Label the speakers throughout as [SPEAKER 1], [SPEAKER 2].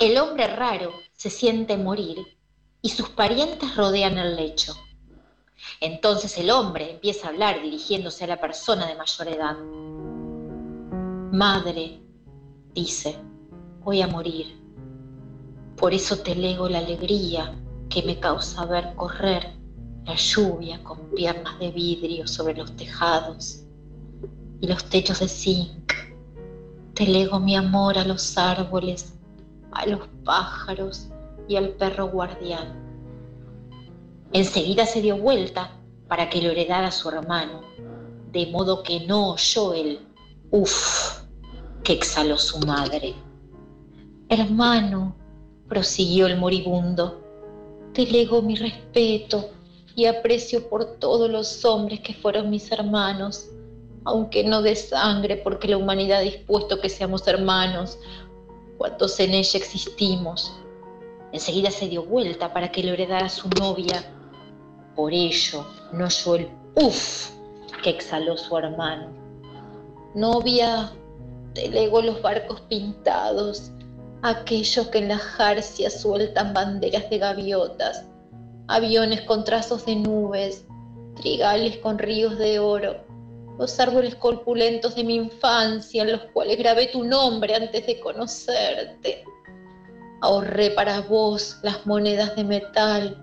[SPEAKER 1] El hombre raro se siente morir y sus parientes rodean el lecho. Entonces el hombre empieza a hablar dirigiéndose a la persona de mayor edad. Madre, dice, voy a morir. Por eso te lego la alegría que me causa ver correr la lluvia con piernas de vidrio sobre los tejados y los techos de zinc. Te lego mi amor a los árboles, a los pájaros y al perro guardián. Enseguida se dio vuelta para que lo heredara su hermano, de modo que no oyó el uff que exhaló su madre. Hermano, prosiguió el moribundo, te lego mi respeto y aprecio por todos los hombres que fueron mis hermanos, aunque no de sangre, porque la humanidad ha dispuesto que seamos hermanos, cuantos en ella existimos. Enseguida se dio vuelta para que lo heredara su novia. Por ello no oyó el uff que exhaló su hermano. Novia, te lego los barcos pintados, aquellos que en la jarcia sueltan banderas de gaviotas, aviones con trazos de nubes, trigales con ríos de oro, los árboles corpulentos de mi infancia en los cuales grabé tu nombre antes de conocerte. Ahorré para vos las monedas de metal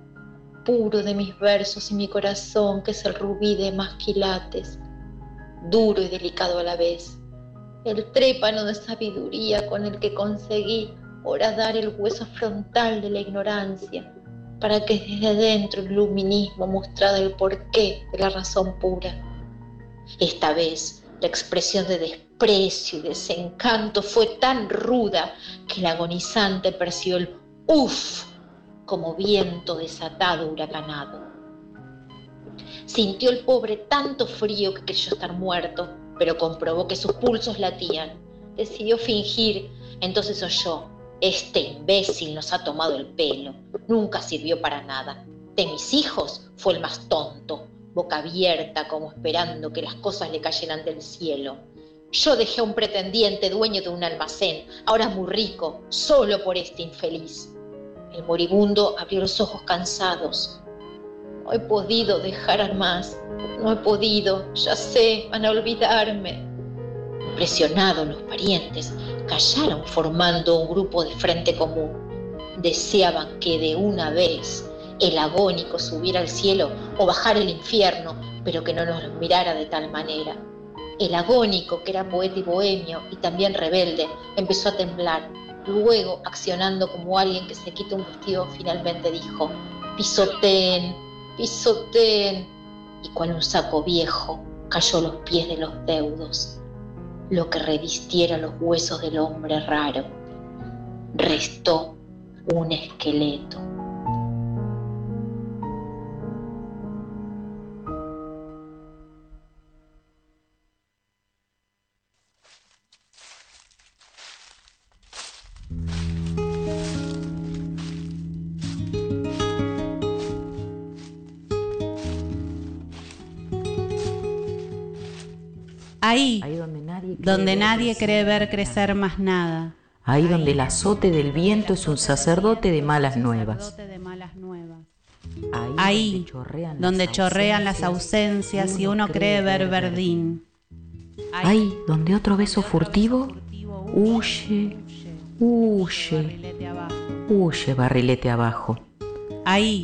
[SPEAKER 1] puro de mis versos y mi corazón, que es el rubí de más quilates, duro y delicado a la vez, el trépano de sabiduría con el que conseguí horadar el hueso frontal de la ignorancia, para que desde dentro el luminismo mostrara el porqué de la razón pura. Esta vez la expresión de desprecio y desencanto fue tan ruda que el agonizante percibió el uff como viento desatado huracanado. Sintió el pobre tanto frío que creyó estar muerto, pero comprobó que sus pulsos latían. Decidió fingir, entonces oyó, este imbécil nos ha tomado el pelo, nunca sirvió para nada. De mis hijos fue el más tonto, boca abierta como esperando que las cosas le cayeran del cielo. Yo dejé a un pretendiente dueño de un almacén, ahora muy rico, solo por este infeliz. El moribundo abrió los ojos cansados. No he podido dejar más, no he podido, ya sé, van a olvidarme. Impresionados los parientes, callaron formando un grupo de frente común. Deseaban que de una vez el agónico subiera al cielo o bajara al infierno, pero que no nos mirara de tal manera. El agónico, que era poeta y bohemio y también rebelde, empezó a temblar Luego, accionando como alguien que se quita un vestido, finalmente dijo, pisoteen, pisoteen. Y cual un saco viejo cayó los pies de los deudos, lo que revistiera los huesos del hombre raro. Restó un esqueleto.
[SPEAKER 2] Ahí, donde nadie, cree ver crecer más nada.
[SPEAKER 3] Ahí donde el azote del viento es un sacerdote de malas nuevas.
[SPEAKER 2] Ahí donde chorrean las ausencias y uno cree ver verdín.
[SPEAKER 3] Ahí donde otro beso furtivo huye, huye, huye barrilete abajo.
[SPEAKER 2] Ahí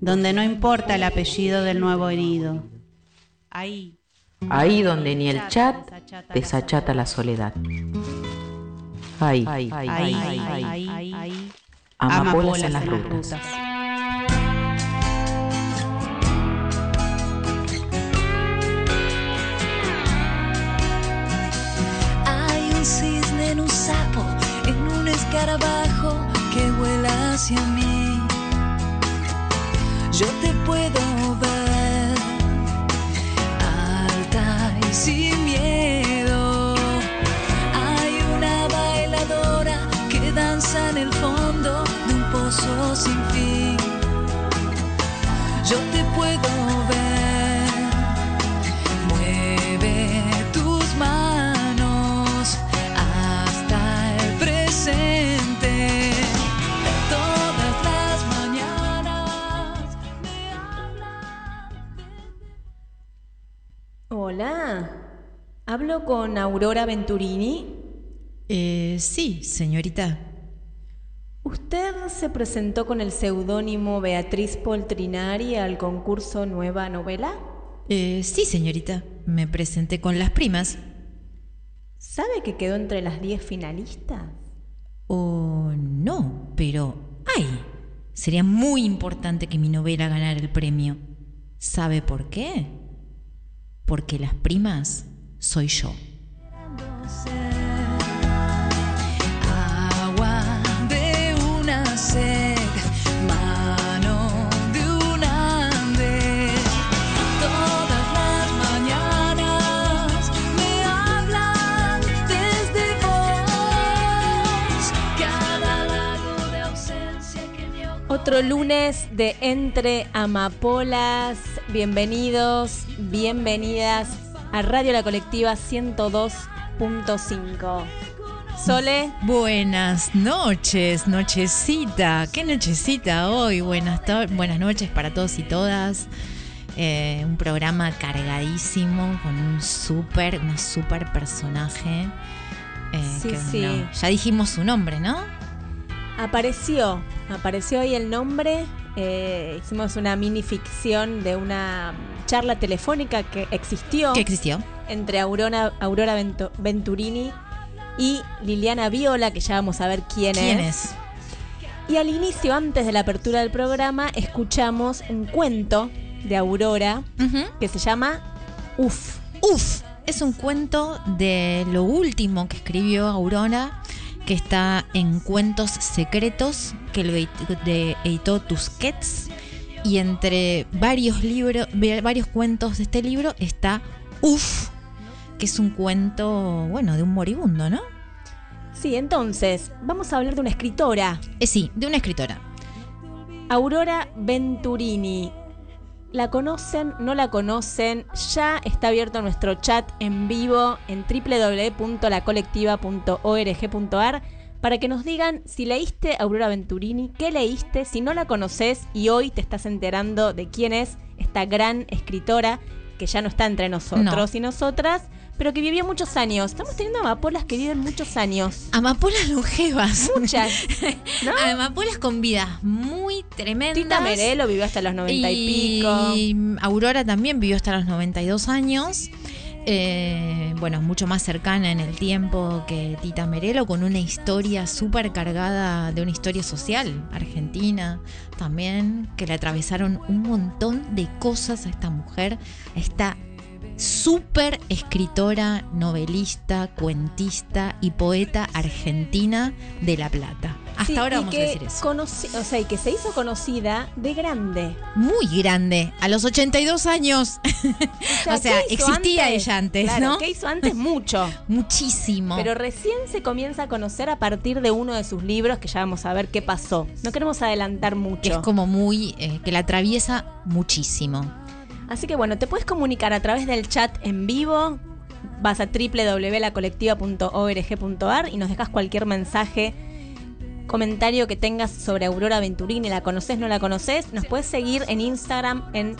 [SPEAKER 2] donde no importa el apellido del nuevo herido. Ahí
[SPEAKER 3] Ahí donde ni el chat desachata la soledad. Ahí, ahí, ahí, Amapolas en las rutas.
[SPEAKER 4] Hay un cisne en un sapo, en un escarabajo que vuela hacia mí. Yo te puedo
[SPEAKER 5] Hola. ¿Hablo con Aurora Venturini?
[SPEAKER 6] Eh, sí, señorita.
[SPEAKER 5] ¿Usted se presentó con el seudónimo Beatriz Poltrinari al concurso Nueva Novela?
[SPEAKER 6] Eh, sí, señorita. Me presenté con las primas.
[SPEAKER 5] ¿Sabe que quedó entre las 10 finalistas?
[SPEAKER 6] Oh, no, pero... ¡Ay! Sería muy importante que mi novela ganara el premio. ¿Sabe por qué? Porque las primas soy yo.
[SPEAKER 4] Agua de una sed, mano de una vez. Todas las mañanas me hablan desde vos. Cada lago de ausencia que me
[SPEAKER 5] Otro lunes de Entre Amapolas. Bienvenidos, bienvenidas a Radio La Colectiva 102.5. Sole,
[SPEAKER 6] Buenas noches, nochecita. ¿Qué nochecita hoy? Buenas, buenas noches para todos y todas. Eh, un programa cargadísimo con un súper, una súper personaje. eh,
[SPEAKER 5] Sí,
[SPEAKER 6] que,
[SPEAKER 5] sí.
[SPEAKER 6] ya dijimos su nombre, ¿no?
[SPEAKER 5] Apareció, apareció hoy el nombre. eh, hicimos una mini ficción de una charla telefónica que existió
[SPEAKER 6] Que existió.
[SPEAKER 5] entre Aurora, Aurora Venturini y Liliana Viola, que ya vamos a ver quién,
[SPEAKER 6] ¿Quién
[SPEAKER 5] es.
[SPEAKER 6] es?
[SPEAKER 5] Y al inicio, antes de la apertura del programa, escuchamos un cuento de Aurora que se llama Uf.
[SPEAKER 6] Uf, es un cuento de lo último que escribió Aurora, que está en Cuentos Secretos, que lo editó Tusquets. Y entre varios libros, varios cuentos de este libro está Uf, que es un cuento, bueno, de un moribundo, ¿no?
[SPEAKER 5] Sí, entonces, vamos a hablar de una escritora,
[SPEAKER 6] Eh, sí, de una escritora.
[SPEAKER 5] Aurora Venturini. ¿La conocen? ¿No la conocen? Ya está abierto nuestro chat en vivo en www.lacolectiva.org.ar para que nos digan si leíste Aurora Venturini, qué leíste, si no la conoces y hoy te estás enterando de quién es esta gran escritora que ya no está entre nosotros
[SPEAKER 6] No.
[SPEAKER 5] y nosotras, pero que vivió muchos años. Estamos teniendo amapolas que viven muchos años.
[SPEAKER 6] Amapolas longevas.
[SPEAKER 5] Muchas. ¿No?
[SPEAKER 6] Amapolas con vidas muy tremendas.
[SPEAKER 5] Tita Merelo vivió hasta los 90 y, pico.
[SPEAKER 6] Y Aurora también vivió hasta los 92 años. Eh, bueno, mucho más cercana en el tiempo que Tita Merelo, con una historia súper cargada de una historia social argentina también, que le atravesaron un montón de cosas a esta mujer, a esta súper escritora, novelista, cuentista y poeta argentina de La Plata. Hasta
[SPEAKER 5] Sí,
[SPEAKER 6] ahora vamos a decir eso.
[SPEAKER 5] o sea, y que se hizo conocida de grande.
[SPEAKER 6] Muy grande, a los 82 años. O sea,
[SPEAKER 5] ¿qué hizo
[SPEAKER 6] existía ella antes,
[SPEAKER 5] Claro,
[SPEAKER 6] ¿no?
[SPEAKER 5] ¿Qué hizo antes? Mucho.
[SPEAKER 6] Muchísimo.
[SPEAKER 5] Pero recién se comienza a conocer a partir de uno de sus libros que ya vamos a ver qué pasó. No queremos adelantar mucho.
[SPEAKER 6] es como muy. eh, que la atraviesa muchísimo.
[SPEAKER 5] Así que bueno, te puedes comunicar a través del chat en vivo. Vas a www.lacolectiva.org.ar y nos dejas cualquier mensaje, comentario que tengas sobre Aurora Venturini. ¿La conoces, no la conoces? Nos puedes seguir en Instagram en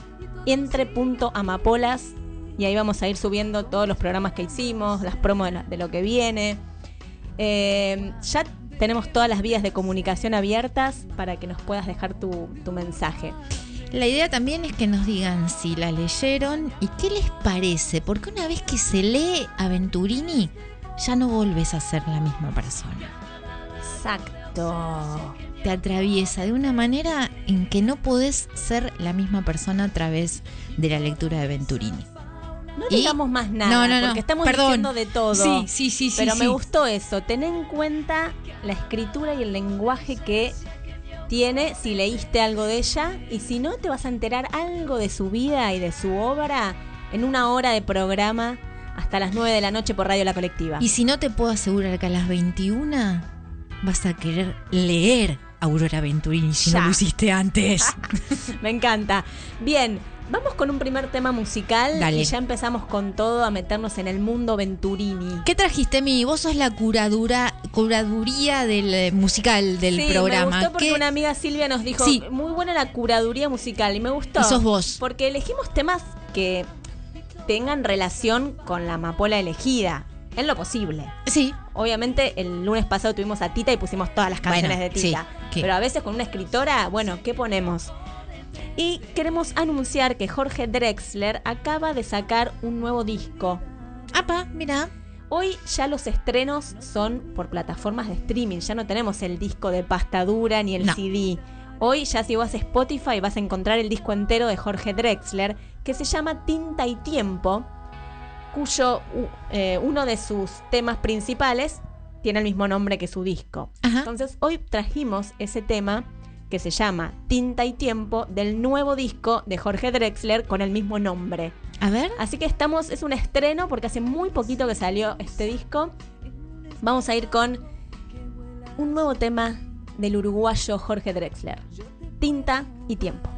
[SPEAKER 5] entre.amapolas y ahí vamos a ir subiendo todos los programas que hicimos, las promos de, lo que viene. Eh, ya tenemos todas las vías de comunicación abiertas para que nos puedas dejar tu mensaje.
[SPEAKER 6] La idea también es que nos digan si la leyeron y qué les parece, porque una vez que se lee Aventurini, ya no volves a ser la misma persona.
[SPEAKER 5] Exacto.
[SPEAKER 6] Te atraviesa de una manera en que no podés ser la misma persona a través de la lectura de Aventurini.
[SPEAKER 5] No
[SPEAKER 6] Y-
[SPEAKER 5] digamos más nada,
[SPEAKER 6] No, no, no,
[SPEAKER 5] porque estamos
[SPEAKER 6] perdón.
[SPEAKER 5] diciendo de todo.
[SPEAKER 6] Sí, sí, sí, sí,
[SPEAKER 5] Pero me
[SPEAKER 6] sí.
[SPEAKER 5] gustó eso. Ten en cuenta la escritura y el lenguaje que tiene si leíste algo de ella y si no te vas a enterar algo de su vida y de su obra en una hora de programa hasta las 9 de la noche por Radio La Colectiva.
[SPEAKER 6] Y si no te puedo asegurar que a las 21 vas a querer leer Aurora Venturini si
[SPEAKER 5] Ya.
[SPEAKER 6] no lo hiciste antes.
[SPEAKER 5] Me encanta. Bien, vamos con un primer tema musical
[SPEAKER 6] Dale.
[SPEAKER 5] y ya empezamos con todo a meternos en el mundo Venturini.
[SPEAKER 6] ¿Qué trajiste, Mi? Vos sos la curadura, curaduría del eh, musical del
[SPEAKER 5] sí,
[SPEAKER 6] programa.
[SPEAKER 5] Me gustó porque
[SPEAKER 6] ¿Qué-
[SPEAKER 5] una amiga Silvia nos dijo,
[SPEAKER 6] Sí.
[SPEAKER 5] muy buena la curaduría musical y me gustó.
[SPEAKER 6] Y sos vos.
[SPEAKER 5] Porque elegimos temas que tengan relación con la amapola elegida, en lo posible.
[SPEAKER 6] Sí.
[SPEAKER 5] Obviamente el lunes pasado tuvimos a Tita y pusimos todas las canciones
[SPEAKER 6] Bueno,
[SPEAKER 5] de Tita.
[SPEAKER 6] sí,
[SPEAKER 5] Pero a veces con una escritora, bueno, ¿qué ponemos? Y queremos anunciar que Jorge Drexler acaba de sacar un nuevo disco.
[SPEAKER 6] Apa, mira.
[SPEAKER 5] Hoy ya los estrenos son por plataformas de streaming, ya no tenemos el disco de pasta dura ni el
[SPEAKER 6] No.
[SPEAKER 5] CD. Hoy ya si vas a Spotify vas a encontrar el disco entero de Jorge Drexler que se llama Tinta y Tiempo, cuyo eh, uno de sus temas principales tiene el mismo nombre que su disco.
[SPEAKER 6] Ajá.
[SPEAKER 5] Entonces hoy trajimos ese tema que se llama Tinta y Tiempo del nuevo disco de Jorge Drexler con el mismo nombre.
[SPEAKER 6] A ver.
[SPEAKER 5] Así que estamos, es un estreno porque hace muy poquito que salió este disco. Vamos a ir con un nuevo tema del uruguayo Jorge Drexler. Tinta y tiempo.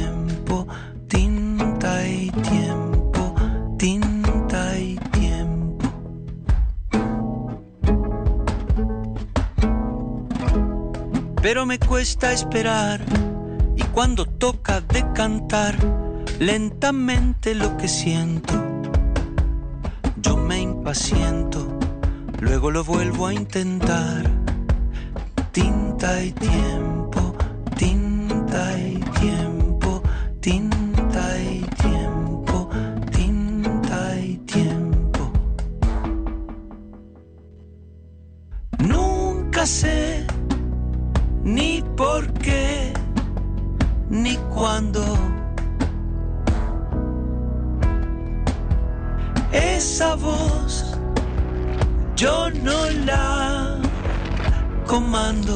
[SPEAKER 7] pero me cuesta esperar y cuando toca decantar lentamente lo que siento, yo me impaciento, luego lo vuelvo a intentar. Tinta y tiempo, tinta y tiempo, tinta y tiempo, tinta y tiempo. Nunca sé por qué, ni cuándo. Esa voz yo no la comando.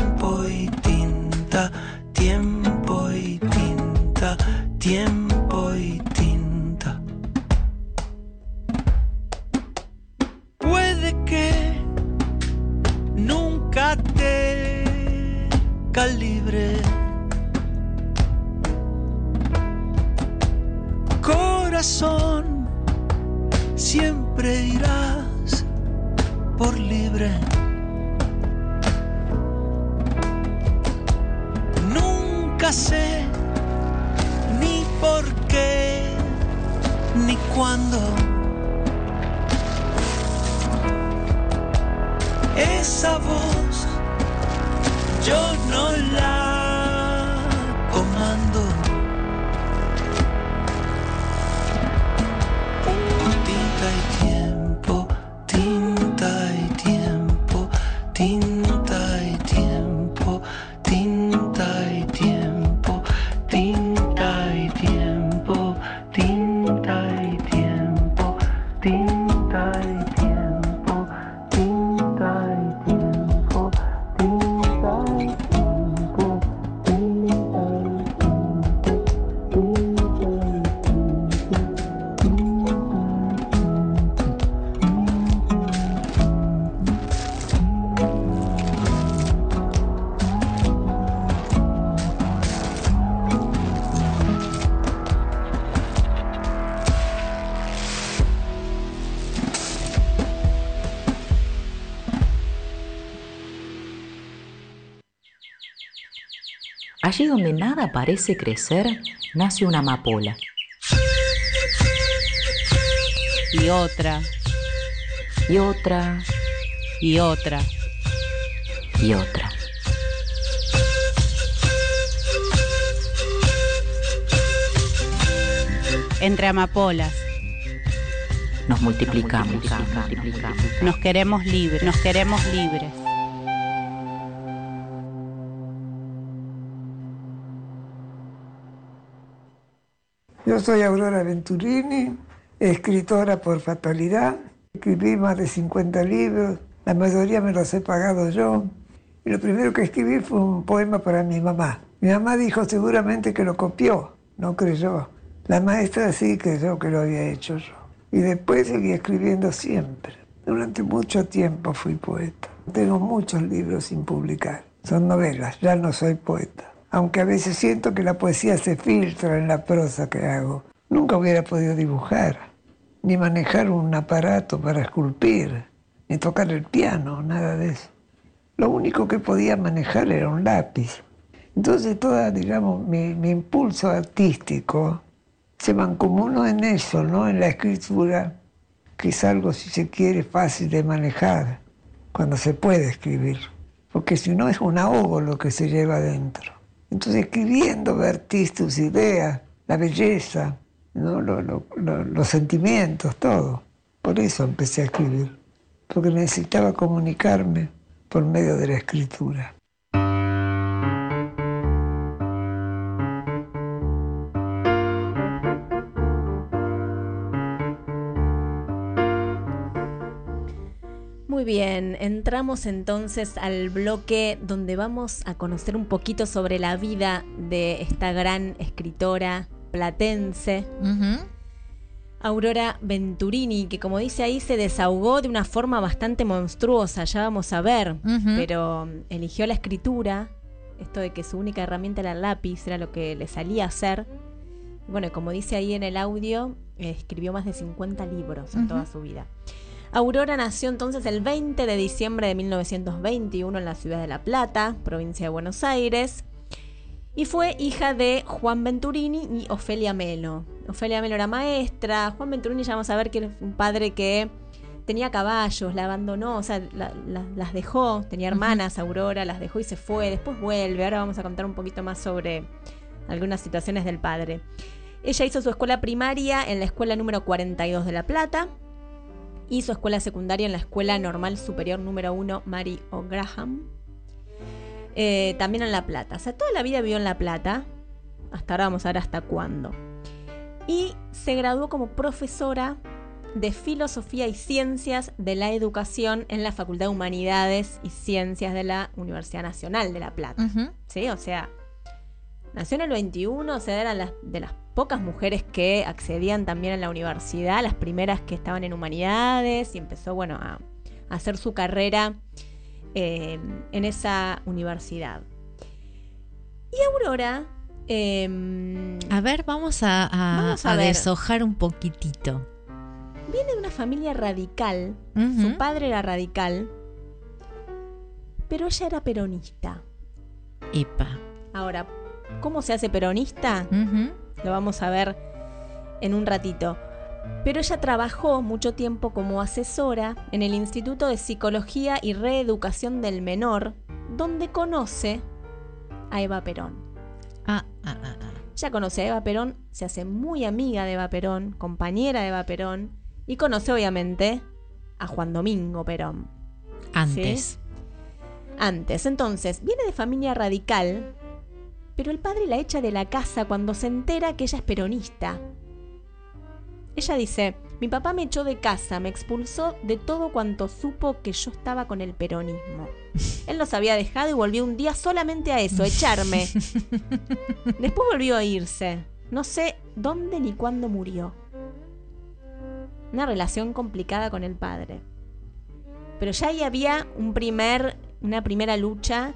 [SPEAKER 3] Allí donde nada parece crecer, nace una amapola.
[SPEAKER 2] y otra.
[SPEAKER 3] Y otra.
[SPEAKER 2] Y otra.
[SPEAKER 3] Y otra.
[SPEAKER 2] Entre amapolas.
[SPEAKER 3] Nos multiplicamos,
[SPEAKER 2] nos queremos libres, nos queremos libres.
[SPEAKER 8] Yo soy Aurora Venturini, escritora por fatalidad. Escribí más de 50 libros, la mayoría me los he pagado yo. Y lo primero que escribí fue un poema para mi mamá. Mi mamá dijo seguramente que lo copió, no creyó. La maestra sí creyó que lo había hecho yo. Y después seguí escribiendo siempre. Durante mucho tiempo fui poeta. Tengo muchos libros sin publicar. Son novelas, ya no soy poeta. Aunque a veces siento que la poesía se filtra en la prosa que hago. Nunca hubiera podido dibujar, ni manejar un aparato para esculpir, ni tocar el piano, nada de eso. Lo único que podía manejar era un lápiz. Entonces toda, digamos, mi, mi impulso artístico se mancomunó en eso, ¿no? En la escritura, que es algo, si se quiere, fácil de manejar, cuando se puede escribir. Porque si no es un ahogo lo que se lleva adentro. Entonces escribiendo vertís tus ideas, la belleza, los sentimientos, todo. Por eso empecé a escribir, porque necesitaba comunicarme por medio de la escritura.
[SPEAKER 5] Muy bien, entramos entonces al bloque donde vamos a conocer un poquito sobre la vida de esta gran escritora platense. Aurora Venturini, que como dice ahí se desahogó de una forma bastante monstruosa, ya vamos a ver, pero mm, eligió la escritura, esto de que su única herramienta era el lápiz, era lo que le salía a hacer. Bueno, como dice ahí en el audio, escribió más de 50 libros en toda su vida. Aurora nació entonces el 20 de diciembre de 1921 en la ciudad de La Plata, provincia de Buenos Aires, y fue hija de Juan Venturini y Ofelia Melo. Ofelia Melo era maestra, Juan Venturini ya vamos a ver que era un padre que tenía caballos, la abandonó, o sea, la- la- las dejó, tenía hermanas, Aurora, las dejó y se fue, después vuelve, ahora vamos a contar un poquito más sobre algunas situaciones del padre. Ella hizo su escuela primaria en la escuela número 42 de La Plata, y su escuela secundaria en la Escuela Normal Superior número 1 Mary O'Graham. Eh, también en La Plata. O sea, toda la vida vivió en La Plata. Hasta ahora vamos a ver hasta cuándo. Y se graduó como profesora de Filosofía y Ciencias de la Educación en la Facultad de Humanidades y Ciencias de la Universidad Nacional de La Plata. ¿sí? O sea, nació en el 21, o sea, eran las, de las pocas mujeres que accedían también a la universidad, las primeras que estaban en humanidades, y empezó, bueno, a, a hacer su carrera eh, en esa universidad. Y Aurora... eh,
[SPEAKER 6] A ver, vamos a, a-
[SPEAKER 5] Vamos a
[SPEAKER 6] a
[SPEAKER 5] ver.
[SPEAKER 6] deshojar un poquitito.
[SPEAKER 5] viene de una familia radical, su padre era radical, pero ella era peronista.
[SPEAKER 6] Epa.
[SPEAKER 5] Ahora, ¿cómo se hace peronista?
[SPEAKER 6] Ujú.
[SPEAKER 5] Lo vamos a ver en un ratito. Pero ella trabajó mucho tiempo como asesora en el Instituto de Psicología y Reeducación del Menor, donde conoce a Eva Perón.
[SPEAKER 6] Ah, ah, ah, ah.
[SPEAKER 5] Ella conoce a Eva Perón, se hace muy amiga de Eva Perón, compañera de Eva Perón, y conoce obviamente a Juan Domingo Perón.
[SPEAKER 6] Antes.
[SPEAKER 5] Antes, entonces, viene de familia radical, pero el padre la echa de la casa cuando se entera que ella es peronista. Ella dice, mi papá me echó de casa, me expulsó de todo cuanto supo que yo estaba con el peronismo. Él nos había dejado y volvió un día solamente a eso, a echarme. Después volvió a irse. No sé dónde ni cuándo murió. Una relación complicada con el padre. Pero ya ahí había un primer, una primera lucha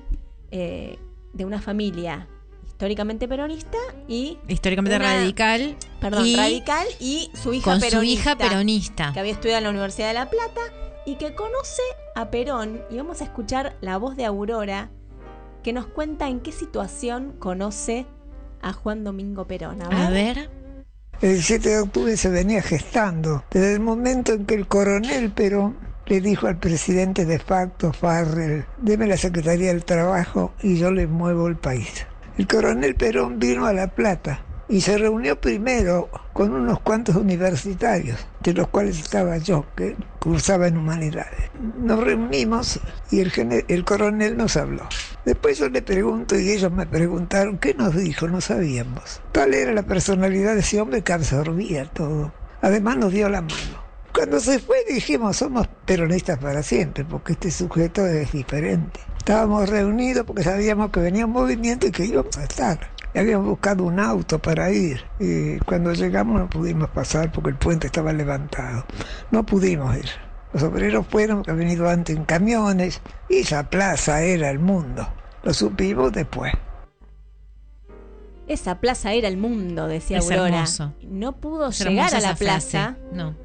[SPEAKER 5] eh, de una familia históricamente peronista y,
[SPEAKER 6] Históricamente
[SPEAKER 5] Una-
[SPEAKER 6] radical.
[SPEAKER 5] perdón,
[SPEAKER 6] y
[SPEAKER 5] radical y su hija
[SPEAKER 6] con
[SPEAKER 5] peronista.
[SPEAKER 6] su hija peronista.
[SPEAKER 5] Que había estudiado en la Universidad de La Plata y que conoce a Perón. Y vamos a escuchar la voz de Aurora que nos cuenta en qué situación conoce a Juan Domingo Perón. A ver.
[SPEAKER 6] A ver.
[SPEAKER 8] El 7 de octubre se venía gestando, desde el momento en que el coronel Perón le dijo al presidente de facto, Farrell, deme la Secretaría del Trabajo y yo le muevo el país. El coronel Perón vino a La Plata y se reunió primero con unos cuantos universitarios, de los cuales estaba yo, que cursaba en humanidades. Nos reunimos y el, el coronel nos habló. Después yo le pregunto y ellos me preguntaron, ¿qué nos dijo? No sabíamos. Tal era la personalidad de ese hombre que absorbía todo. Además nos dio la mano. Cuando se fue dijimos, somos peronistas para siempre, porque este sujeto es diferente. Estábamos reunidos porque sabíamos que venía un movimiento y que íbamos a estar. habíamos buscado un auto para ir y cuando llegamos no pudimos pasar porque el puente estaba levantado. No pudimos ir. Los obreros fueron, que han venido antes en camiones y esa plaza era el mundo. Lo supimos después.
[SPEAKER 5] Esa plaza era el mundo, decía Aurora. No pudo llegar a la plaza.
[SPEAKER 6] No.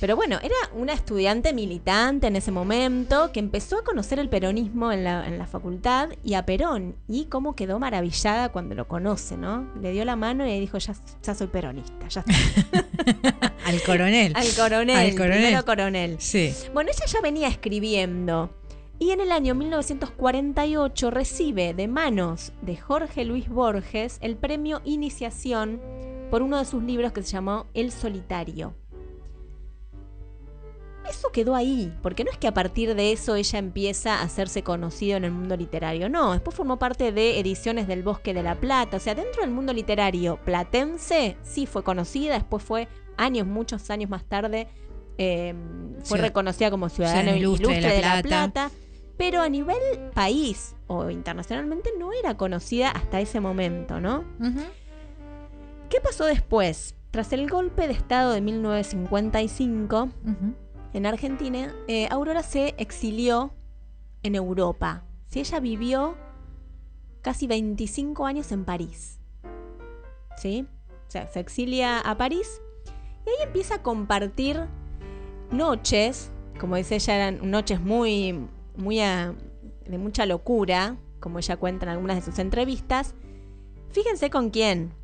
[SPEAKER 5] Pero bueno, era una estudiante militante en ese momento que empezó a conocer el peronismo en la, en la facultad y a Perón. Y cómo quedó maravillada cuando lo conoce, ¿no? Le dio la mano y dijo, ya, ya soy peronista, ya
[SPEAKER 6] Al coronel.
[SPEAKER 5] Al coronel. Al
[SPEAKER 6] coronel.
[SPEAKER 5] coronel.
[SPEAKER 6] Sí.
[SPEAKER 5] Bueno, ella ya venía escribiendo. Y en el año 1948 recibe de manos de Jorge Luis Borges el premio Iniciación por uno de sus libros que se llamó El Solitario eso quedó ahí, porque no es que a partir de eso ella empieza a hacerse conocido en el mundo literario, no, después formó parte de Ediciones del Bosque de la Plata, o sea, dentro del mundo literario platense sí fue conocida, después fue años, muchos años más tarde, em, fue reconocida como ciudadana ilustre, de, la, Plata. pero a nivel país o internacionalmente no era conocida hasta ese momento, ¿no? ¿Qué pasó después? Tras el golpe de Estado de 1955, en Argentina, eh, Aurora se exilió en Europa. Si ella vivió casi 25 años en París. ¿Sí? O sea, se exilia a París y ahí empieza a compartir noches, como dice ella, eran noches muy, muy de mucha locura, como ella cuenta en algunas de sus entrevistas. Fíjense con quién,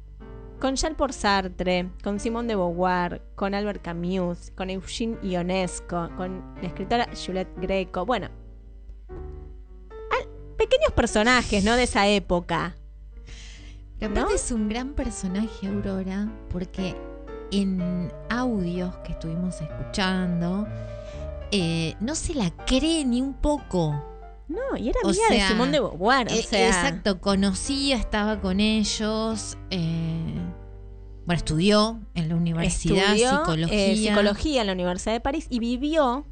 [SPEAKER 5] con Jean-Paul Sartre, con Simone de Beauvoir, con Albert Camus, con Eugene Ionesco, con la escritora Juliette Greco. Bueno, pequeños personajes, ¿no? De esa época.
[SPEAKER 6] Pero es un gran personaje, Aurora, porque en audios que estuvimos escuchando, eh, no se la cree ni un poco.
[SPEAKER 5] No, y era amiga de Simón de Beauvoir. O
[SPEAKER 6] eh,
[SPEAKER 5] sea.
[SPEAKER 6] Exacto, conocía, estaba con ellos. Eh, bueno, estudió en la universidad psicología.
[SPEAKER 5] Eh, psicología en la Universidad de París y vivió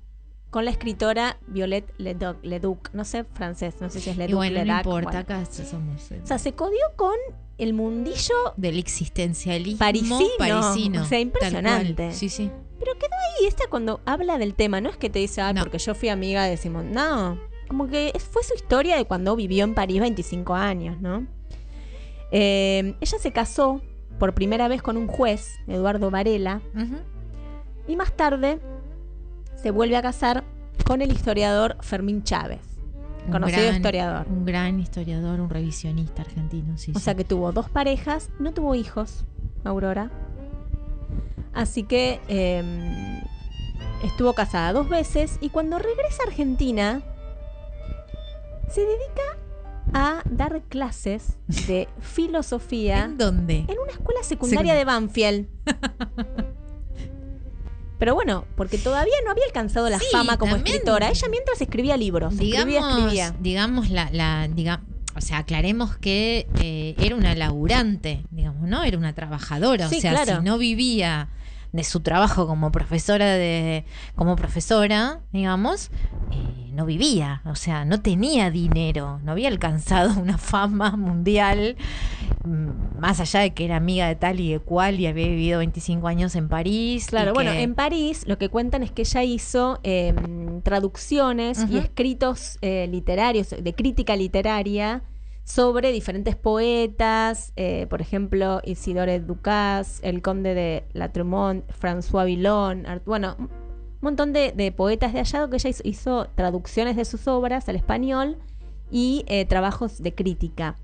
[SPEAKER 5] con la escritora Violette Leduc, no sé francés, no sé si es Leduc.
[SPEAKER 6] bueno, no importa, acá somos.
[SPEAKER 5] O sea, se codió con el mundillo
[SPEAKER 6] del existencialismo
[SPEAKER 5] parisino.
[SPEAKER 6] parisino
[SPEAKER 5] o sea, impresionante.
[SPEAKER 6] Sí, sí.
[SPEAKER 5] Pero quedó ahí, esta cuando habla del tema, no es que te dice, ah, porque yo fui amiga de Simón. No, como que fue su historia de cuando vivió en París 25 años, ¿no? Eh, ella se casó por primera vez con un juez, Eduardo Varela, y más tarde se vuelve a casar con el historiador Fermín Chávez, conocido historiador.
[SPEAKER 6] Un gran historiador, un revisionista argentino, sí.
[SPEAKER 5] O sea que tuvo dos parejas, no tuvo hijos, Aurora. Así que em, estuvo casada dos veces y cuando regresa a Argentina se dedica a dar clases de filosofía.
[SPEAKER 6] ¿En dónde?
[SPEAKER 5] En una escuela secundaria de Banfield. Pero bueno, porque todavía no había alcanzado la fama como escritora. Ella mientras escribía libros, digamos, escribía,
[SPEAKER 6] Digamos, la, la o sea, aclaremos que eh, era una laburante, digamos, ¿no? Era una trabajadora. o sea, si no vivía de su trabajo como profesora de como profesora digamos eh, no vivía o sea no tenía dinero no había alcanzado una fama mundial mm, más allá de que era amiga de tal y de cual y había vivido 25 años en París
[SPEAKER 5] claro bueno en París lo que cuentan es que ella hizo em, traducciones y escritos eh, literarios de crítica literaria sobre diferentes poetas, eh, por ejemplo, Isidore Ducas, el conde de La Tremont, François Villon, bueno, montón de, poetas de allá que ella hizo, traducciones de sus obras al español y eh, trabajos de crítica.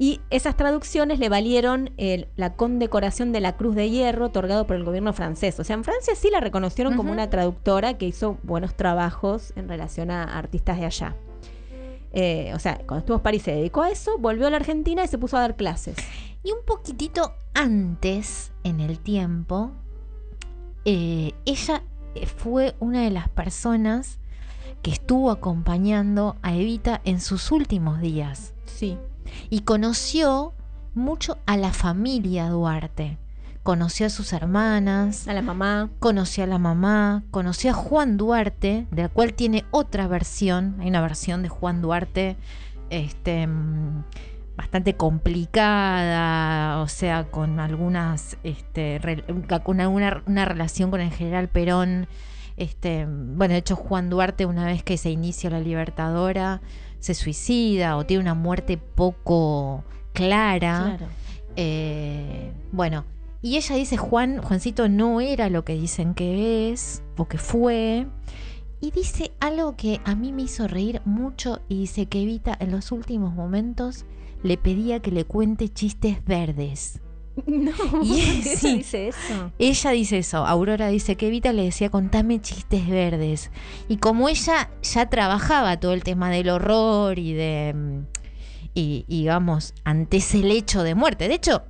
[SPEAKER 5] Y esas traducciones le valieron el- la condecoración de la Cruz de Hierro otorgado por el gobierno francés. O sea, en Francia sí la reconocieron como una traductora que hizo buenos trabajos en relación a artistas de allá. Eh, o sea, cuando estuvo en París se dedicó a eso, volvió a la Argentina y se puso a dar clases.
[SPEAKER 6] Y un poquitito antes, en el tiempo, eh, ella fue una de las personas que estuvo acompañando a Evita en sus últimos días.
[SPEAKER 5] Sí.
[SPEAKER 6] Y conoció mucho a la familia Duarte. Conoció a sus hermanas,
[SPEAKER 5] A la mamá.
[SPEAKER 6] conoció a la mamá, conoció a Juan Duarte, de la cual tiene otra versión. Hay una versión de Juan Duarte este, mm, bastante complicada, o sea, con algunas, este, con alguna una relación con el general Perón. Este, bueno, de hecho, Juan Duarte, una vez que se inicia la Libertadora, se suicida o tiene una muerte poco clara.
[SPEAKER 5] Claro.
[SPEAKER 6] Eh, bueno, y ella dice, Juan, Juancito no era lo que dicen que es o que fue. Y dice algo que a mí me hizo reír mucho y dice que Evita en los últimos momentos le pedía que le cuente chistes verdes.
[SPEAKER 5] No,
[SPEAKER 6] Y
[SPEAKER 5] ¿ella
[SPEAKER 6] sí.
[SPEAKER 5] dice eso?
[SPEAKER 6] Ella dice eso, Aurora dice que Evita le decía contame chistes verdes. Y como ella ya trabajaba todo el tema del horror y de, mm, y, y, digamos, ante ese lecho de muerte. De hecho,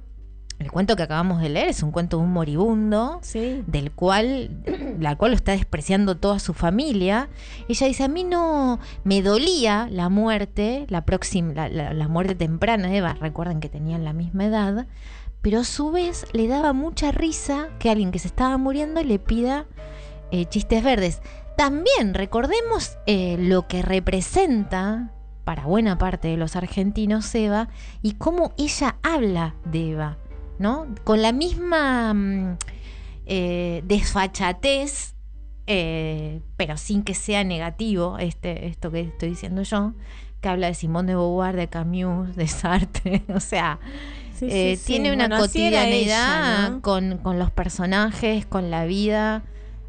[SPEAKER 6] el cuento que acabamos de leer es un cuento de un moribundo
[SPEAKER 5] Sí.
[SPEAKER 6] del cual, la cual lo está despreciando toda su familia. Ella dice, a mí no me dolía la muerte, la próxima, la, la- la muerte temprana de Eva, recuerden que tenían la misma edad, pero a su vez le daba mucha risa que alguien que se estaba muriendo le pida eh, chistes verdes. También recordemos eh, lo que representa para buena parte de los argentinos Eva y cómo ella habla de Eva, ¿no? Con la misma mm, eh, desfachatez, eh, pero sin que sea negativo este, esto que estoy diciendo yo, que habla de Simón de Beauvoir, de Camus, de Sartre, o sea,
[SPEAKER 5] Sí, sí,
[SPEAKER 6] eh,
[SPEAKER 5] sí.
[SPEAKER 6] tiene una
[SPEAKER 5] Bueno,
[SPEAKER 6] cotidianidad
[SPEAKER 5] ella, ¿no?
[SPEAKER 6] con, con los personajes, con la vida,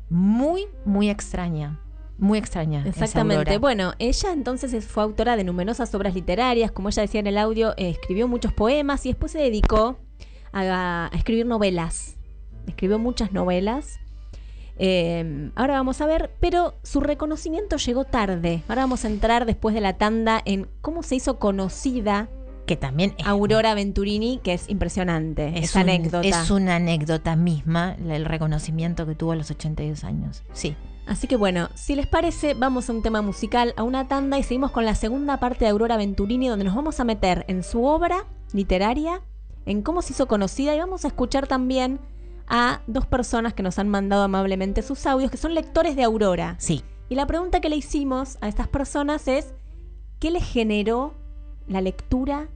[SPEAKER 6] muy, muy extraña. Muy extraña.
[SPEAKER 5] Exactamente. Bueno, ella entonces es- fue autora de numerosas obras literarias, como ella decía en el audio, eh, escribió muchos poemas y después se dedicó a, a escribir novelas. Escribió muchas novelas. Eh, ahora vamos a ver, pero su reconocimiento llegó tarde. Ahora vamos a entrar después de la tanda en cómo se hizo conocida
[SPEAKER 6] que también es,
[SPEAKER 5] Aurora Venturini, que es impresionante.
[SPEAKER 6] es
[SPEAKER 5] esa
[SPEAKER 6] un-
[SPEAKER 5] anécdota.
[SPEAKER 6] Es una anécdota misma, el reconocimiento que tuvo a los 82 años. Sí.
[SPEAKER 5] Así que bueno, si les parece, vamos a un tema musical, a una tanda y seguimos con la segunda parte de Aurora Venturini, donde nos vamos a meter en su obra literaria, en cómo se hizo conocida y vamos a escuchar también a dos personas que nos han mandado amablemente sus audios, que son lectores de Aurora.
[SPEAKER 6] Sí.
[SPEAKER 5] Y la pregunta que le hicimos a estas personas es, ¿qué les generó la lectura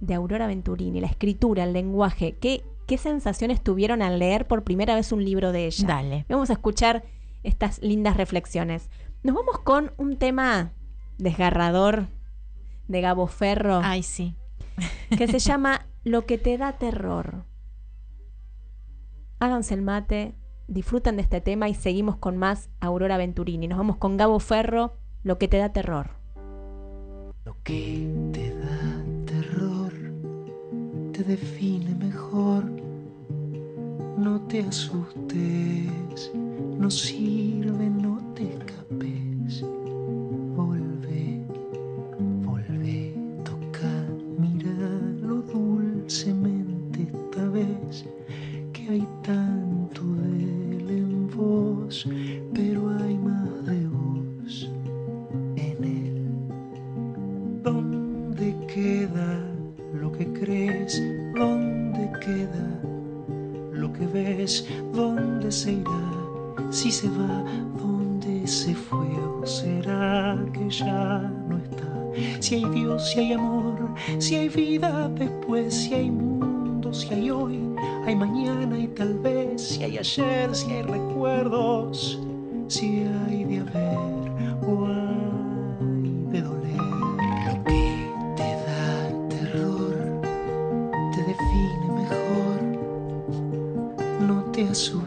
[SPEAKER 5] de Aurora Venturini, la escritura, el lenguaje? ¿Qué, qué sensaciones tuvieron al leer por primera vez un libro de ella?
[SPEAKER 6] Dale.
[SPEAKER 5] Vamos a escuchar estas lindas reflexiones. Nos vamos con un tema desgarrador de Gabo Ferro
[SPEAKER 6] Ay, sí.
[SPEAKER 5] que se llama Lo que te da terror. Háganse el mate, disfruten de este tema y seguimos con más Aurora Venturini. Nos vamos con Gabo Ferro, Lo que te da terror.
[SPEAKER 9] Lo que te da terror te define mejor. No te asustes, no sirve, no te ¿Dónde se irá? Si se va, ¿dónde se fue? ¿O será que ya no está? Si hay Dios, si hay amor, si hay vida después, si hay mundo, si hay hoy, hay mañana y tal vez, si hay ayer, si hay recuerdos, si hay de haber o hay No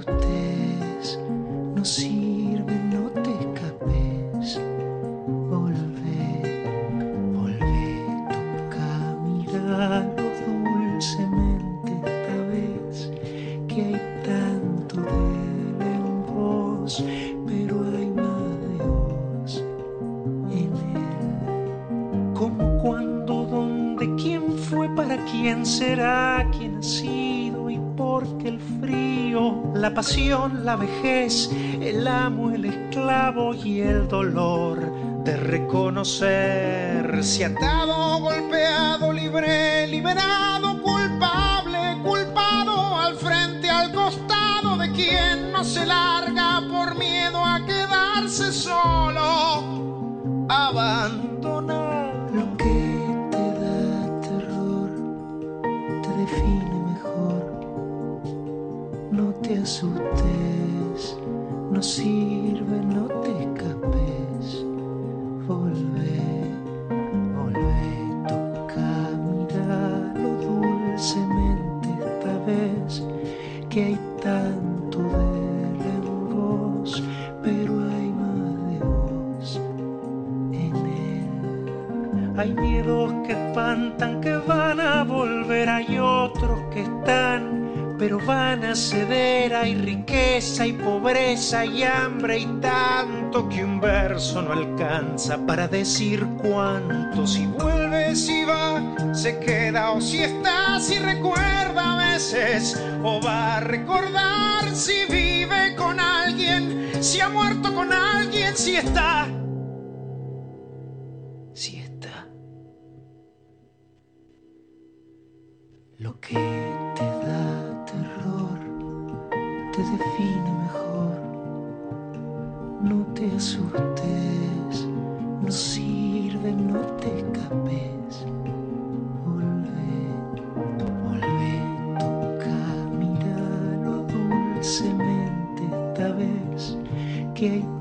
[SPEAKER 9] quién será, quién ha sido y por qué el frío, la pasión, la vejez, el amo, el esclavo y el dolor de reconocerse atado, golpeado, libre, liberado, culpable, culpado, al frente, al costado de quien no se larga por miedo a quedarse solo, abandonado. Te asustes, no sirve, no te escapes. Volvé, volvé, toca, miralo dulcemente esta vez, que hay tanto de él vos, pero hay más de vos en él. Hay miedos que espantan, que van a volver, hay otros que están pero van a ceder. Hay riqueza y pobreza y hambre y tanto que un verso no alcanza para decir cuánto. Si vuelve, si va, se queda o si está, si recuerda a veces o va a recordar si vive con alguien, si ha muerto con alguien, si está. Si está. Lo que te define mejor. No te asustes, no sirve, no te escapes. Volvé, volvé, toca, míralo dulcemente esta vez, que hay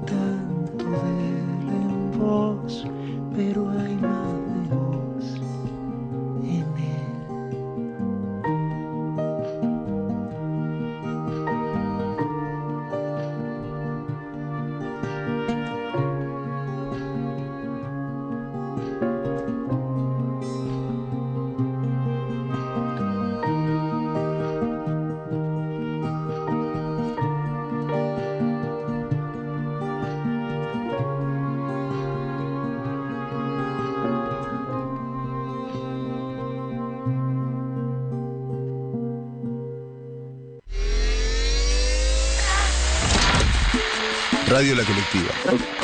[SPEAKER 10] Radio La Colectiva.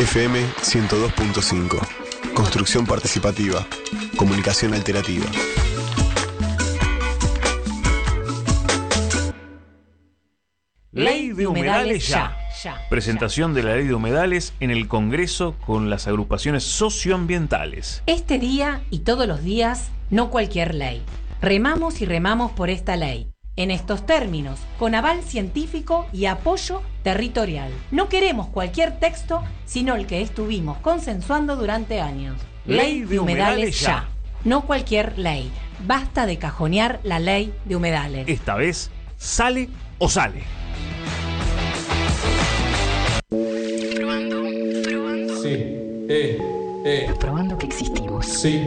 [SPEAKER 10] FM 102.5. Construcción participativa. Comunicación alternativa.
[SPEAKER 11] Ley de humedales ya. Presentación de la ley de humedales en el Congreso con las agrupaciones socioambientales.
[SPEAKER 12] Este día y todos los días, no cualquier ley. Remamos y remamos por esta ley. En estos términos, con aval científico y apoyo territorial. No queremos cualquier texto, sino el que estuvimos consensuando durante años.
[SPEAKER 11] Ley de humedales ya.
[SPEAKER 12] No cualquier ley. Basta de cajonear la ley de humedales.
[SPEAKER 11] Esta vez, sale o sale.
[SPEAKER 13] Sí, eh, eh.
[SPEAKER 3] Probando que existimos.
[SPEAKER 13] Sí,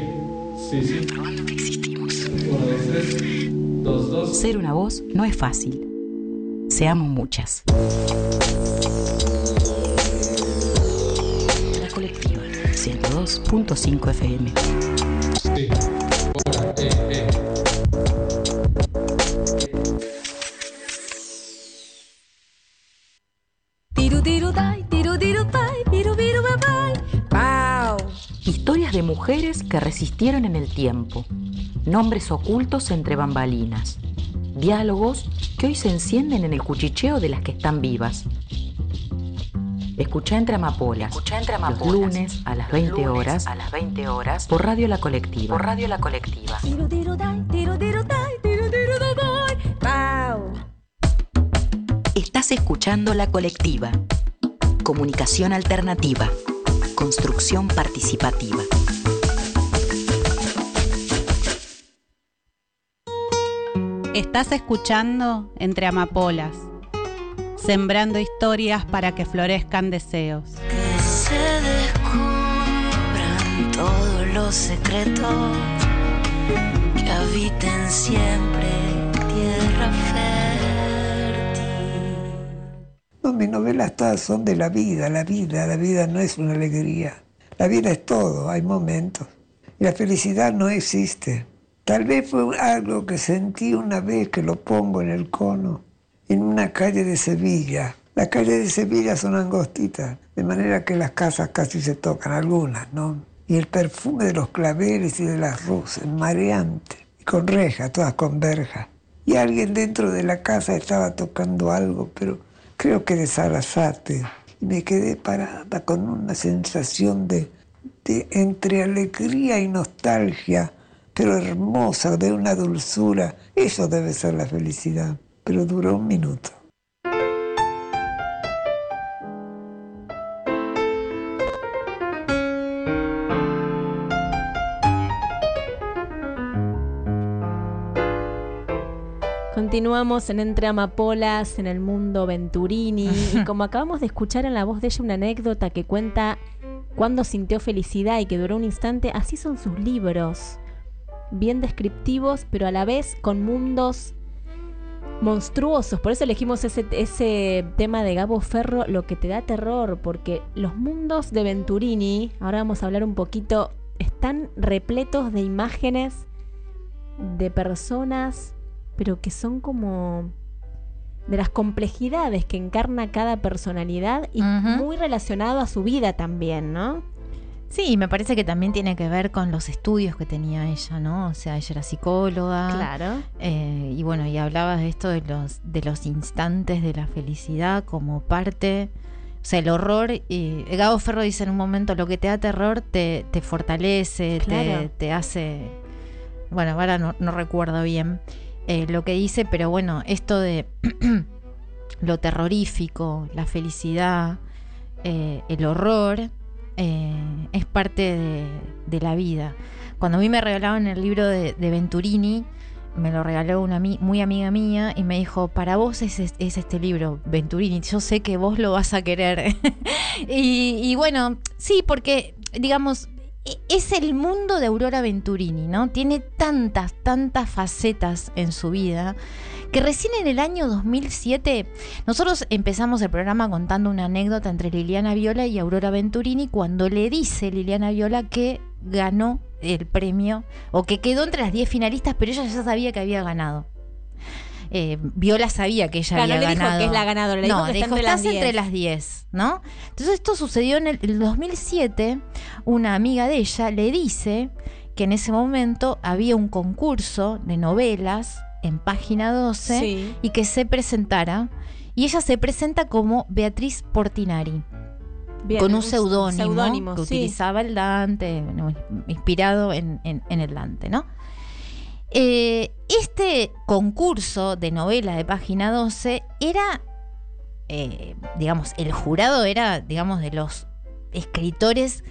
[SPEAKER 13] sí, sí.
[SPEAKER 3] Probando que existimos.
[SPEAKER 13] Uno, dos, tres. Dos, dos.
[SPEAKER 3] Ser una voz no es fácil. Seamos muchas. La colectiva 102.5 FM.
[SPEAKER 13] Sí.
[SPEAKER 3] Mujeres que resistieron en el tiempo. Nombres ocultos entre bambalinas. Diálogos que hoy se encienden en el cuchicheo de las que están vivas. Escucha entre amapolas. Los lunes a las 20 horas.
[SPEAKER 14] a las 20 horas
[SPEAKER 3] Por Radio La Colectiva.
[SPEAKER 14] por Radio La Colectiva. Estás escuchando La Colectiva. Comunicación alternativa. Construcción participativa.
[SPEAKER 2] Estás escuchando Entre Amapolas, sembrando historias para que florezcan deseos.
[SPEAKER 4] Que se descubran todos los secretos que habiten siempre tierra fértil.
[SPEAKER 8] No, mis novelas todas son de la vida, la vida, la vida no es una alegría. La vida es todo, hay momentos. Y la felicidad no existe. Tal vez fue algo que sentí una vez que lo pongo en el cono, en una calle de Sevilla. Las calles de Sevilla son angostitas, de manera que las casas casi se tocan, algunas, ¿no? Y el perfume de los claveles y de las rosas, mareante, y con rejas, todas con verjas. Y alguien dentro de la casa estaba tocando algo, pero creo que de Sarasate. Y me quedé parada con una sensación de, de entre alegría y nostalgia, pero hermosa, de una dulzura. Eso debe ser la felicidad. Pero duró un minuto.
[SPEAKER 5] Continuamos en Entre Amapolas, en el mundo Venturini, y como acabamos de escuchar en la voz de ella una anécdota que cuenta cuando sintió felicidad y que duró un instante, así son sus libros, bien descriptivos, pero a la vez con mundos monstruosos. Por eso elegimos ese, ese tema de Gabo Ferro, lo que te da terror, porque los mundos de Venturini, ahora vamos a hablar un poquito, están repletos de imágenes de personas pero que son como de las complejidades que encarna cada personalidad y muy relacionado a su vida también, ¿no?
[SPEAKER 6] Sí, me parece que también tiene que ver con los estudios que tenía ella, ¿no? O sea, ella era psicóloga.
[SPEAKER 5] Claro.
[SPEAKER 6] Eh, y bueno, y hablabas de esto de los, de los instantes de la felicidad como parte. O sea, el horror. Y Gabo Ferro dice en un momento: lo que te da terror te, te fortalece, te, te, hace. Bueno, ahora no, no recuerdo bien. Eh, lo que dice, pero bueno, esto de lo terrorífico, la felicidad, eh, el horror, eh, es parte de, la vida. Cuando a mí me regalaban el libro de, Venturini, me lo regaló una muy amiga mía y me dijo, para vos es, este libro, Venturini, yo sé que vos lo vas a querer. y, y bueno, sí, porque, digamos, e, es el mundo de Aurora Venturini, ¿no? Tiene tantas, tantas facetas en su vida que recién en el año 2007 nosotros empezamos el programa contando una anécdota entre Liliana Viola y Aurora Venturini cuando le dice Liliana Viola que ganó el premio o que quedó entre las 10 finalistas, pero ella ya sabía que había ganado. Eh, Viola sabía que ella había ganado.
[SPEAKER 5] que es la ganadora, le
[SPEAKER 6] no,
[SPEAKER 5] dijo que
[SPEAKER 6] dijo,
[SPEAKER 5] está
[SPEAKER 6] entre las 10, ¿no? Entonces esto sucedió en el, 2007, una amiga de ella le dice que en ese momento había un concurso de novelas en página 12 y que se presentara. Y ella se presenta como Beatriz Portinari. con un seudónimo que utilizaba el Dante, inspirado en, en el Dante, ¿no? Eh, este concurso de novela de página 12 era, eh, digamos, el jurado era, digamos, de los escritores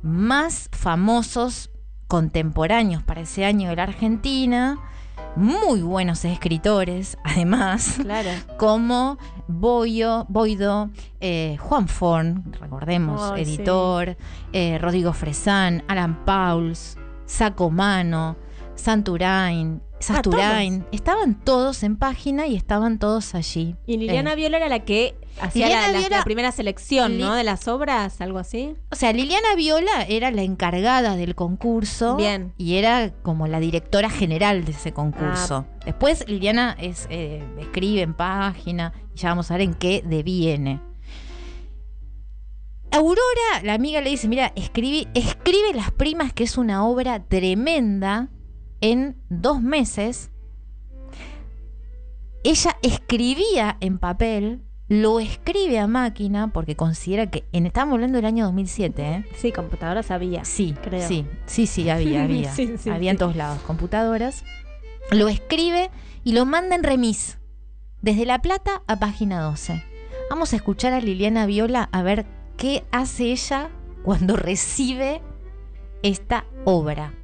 [SPEAKER 6] más famosos contemporáneos para ese año de la Argentina, muy buenos escritores, además, como Boyo, Boido, eh, Juan Forn, recordemos, editor, Rodrigo Fresán, Alan Pauls, Sacomano, Santurain, Sasturain, estaban todos en página y estaban todos allí.
[SPEAKER 5] Y Liliana eh. Viola era la que hacía la, primera selección, ¿no? De las obras, algo así.
[SPEAKER 6] O sea, Liliana Viola era la encargada del concurso.
[SPEAKER 5] Bien.
[SPEAKER 6] Y era como la directora general de ese concurso. Ah. Después Liliana es, eh, escribe en página y ya vamos a ver en qué deviene. Aurora, la amiga le dice, mira, escribe, escribe Las Primas, que es una obra tremenda en dos meses, ella escribía en papel, lo escribe a máquina, porque considera que, en, estamos hablando del año 2007, ¿eh?
[SPEAKER 5] Sí, computadoras había.
[SPEAKER 6] Sí, creo. Sí, sí, sí, había, había. había en todos lados computadoras. Lo escribe y lo manda en remis, desde La Plata a página 12. Vamos a escuchar a Liliana Viola a ver qué hace ella cuando recibe esta obra.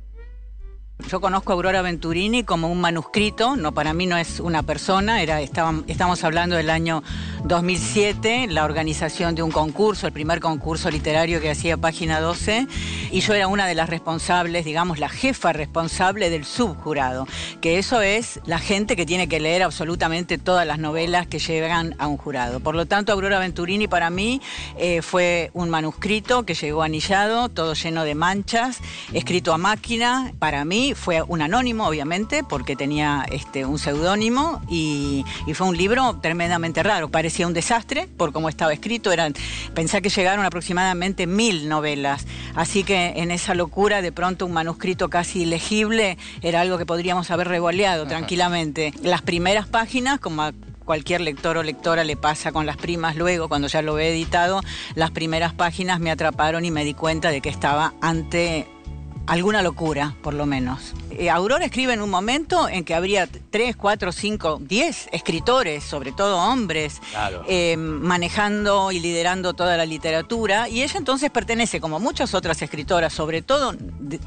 [SPEAKER 15] Yo conozco a Aurora Venturini como un manuscrito, no para mí no es una persona, era, estamos hablando del año 2007, la organización de un concurso, el primer concurso literario que hacía Página 12, y yo era una de las responsables, digamos, la jefa responsable del subjurado, que eso es la gente que tiene que leer absolutamente todas las novelas que llegan a un jurado. Por lo tanto, Aurora Venturini para mí eh, fue un manuscrito que llegó anillado, todo lleno de manchas, escrito a máquina. Para mí fue un anónimo, obviamente, porque tenía este, un seudónimo y, y fue un libro tremendamente raro. Parecía un desastre por cómo estaba escrito. Eran, pensé que llegaron aproximadamente mil novelas. Así que en esa locura, de pronto un manuscrito casi ilegible era algo que podríamos haber revoleado tranquilamente. Las primeras páginas, como a cualquier lector o lectora le pasa con las primas luego, cuando ya lo he editado, las primeras páginas me atraparon y me di cuenta de que estaba ante alguna locura, por lo menos. Eh, Aurora escribe en un momento en que habría tres, cuatro, cinco, diez escritores, sobre todo hombres, eh, manejando y liderando toda la literatura, y ella entonces pertenece, como muchas otras escritoras, sobre todo,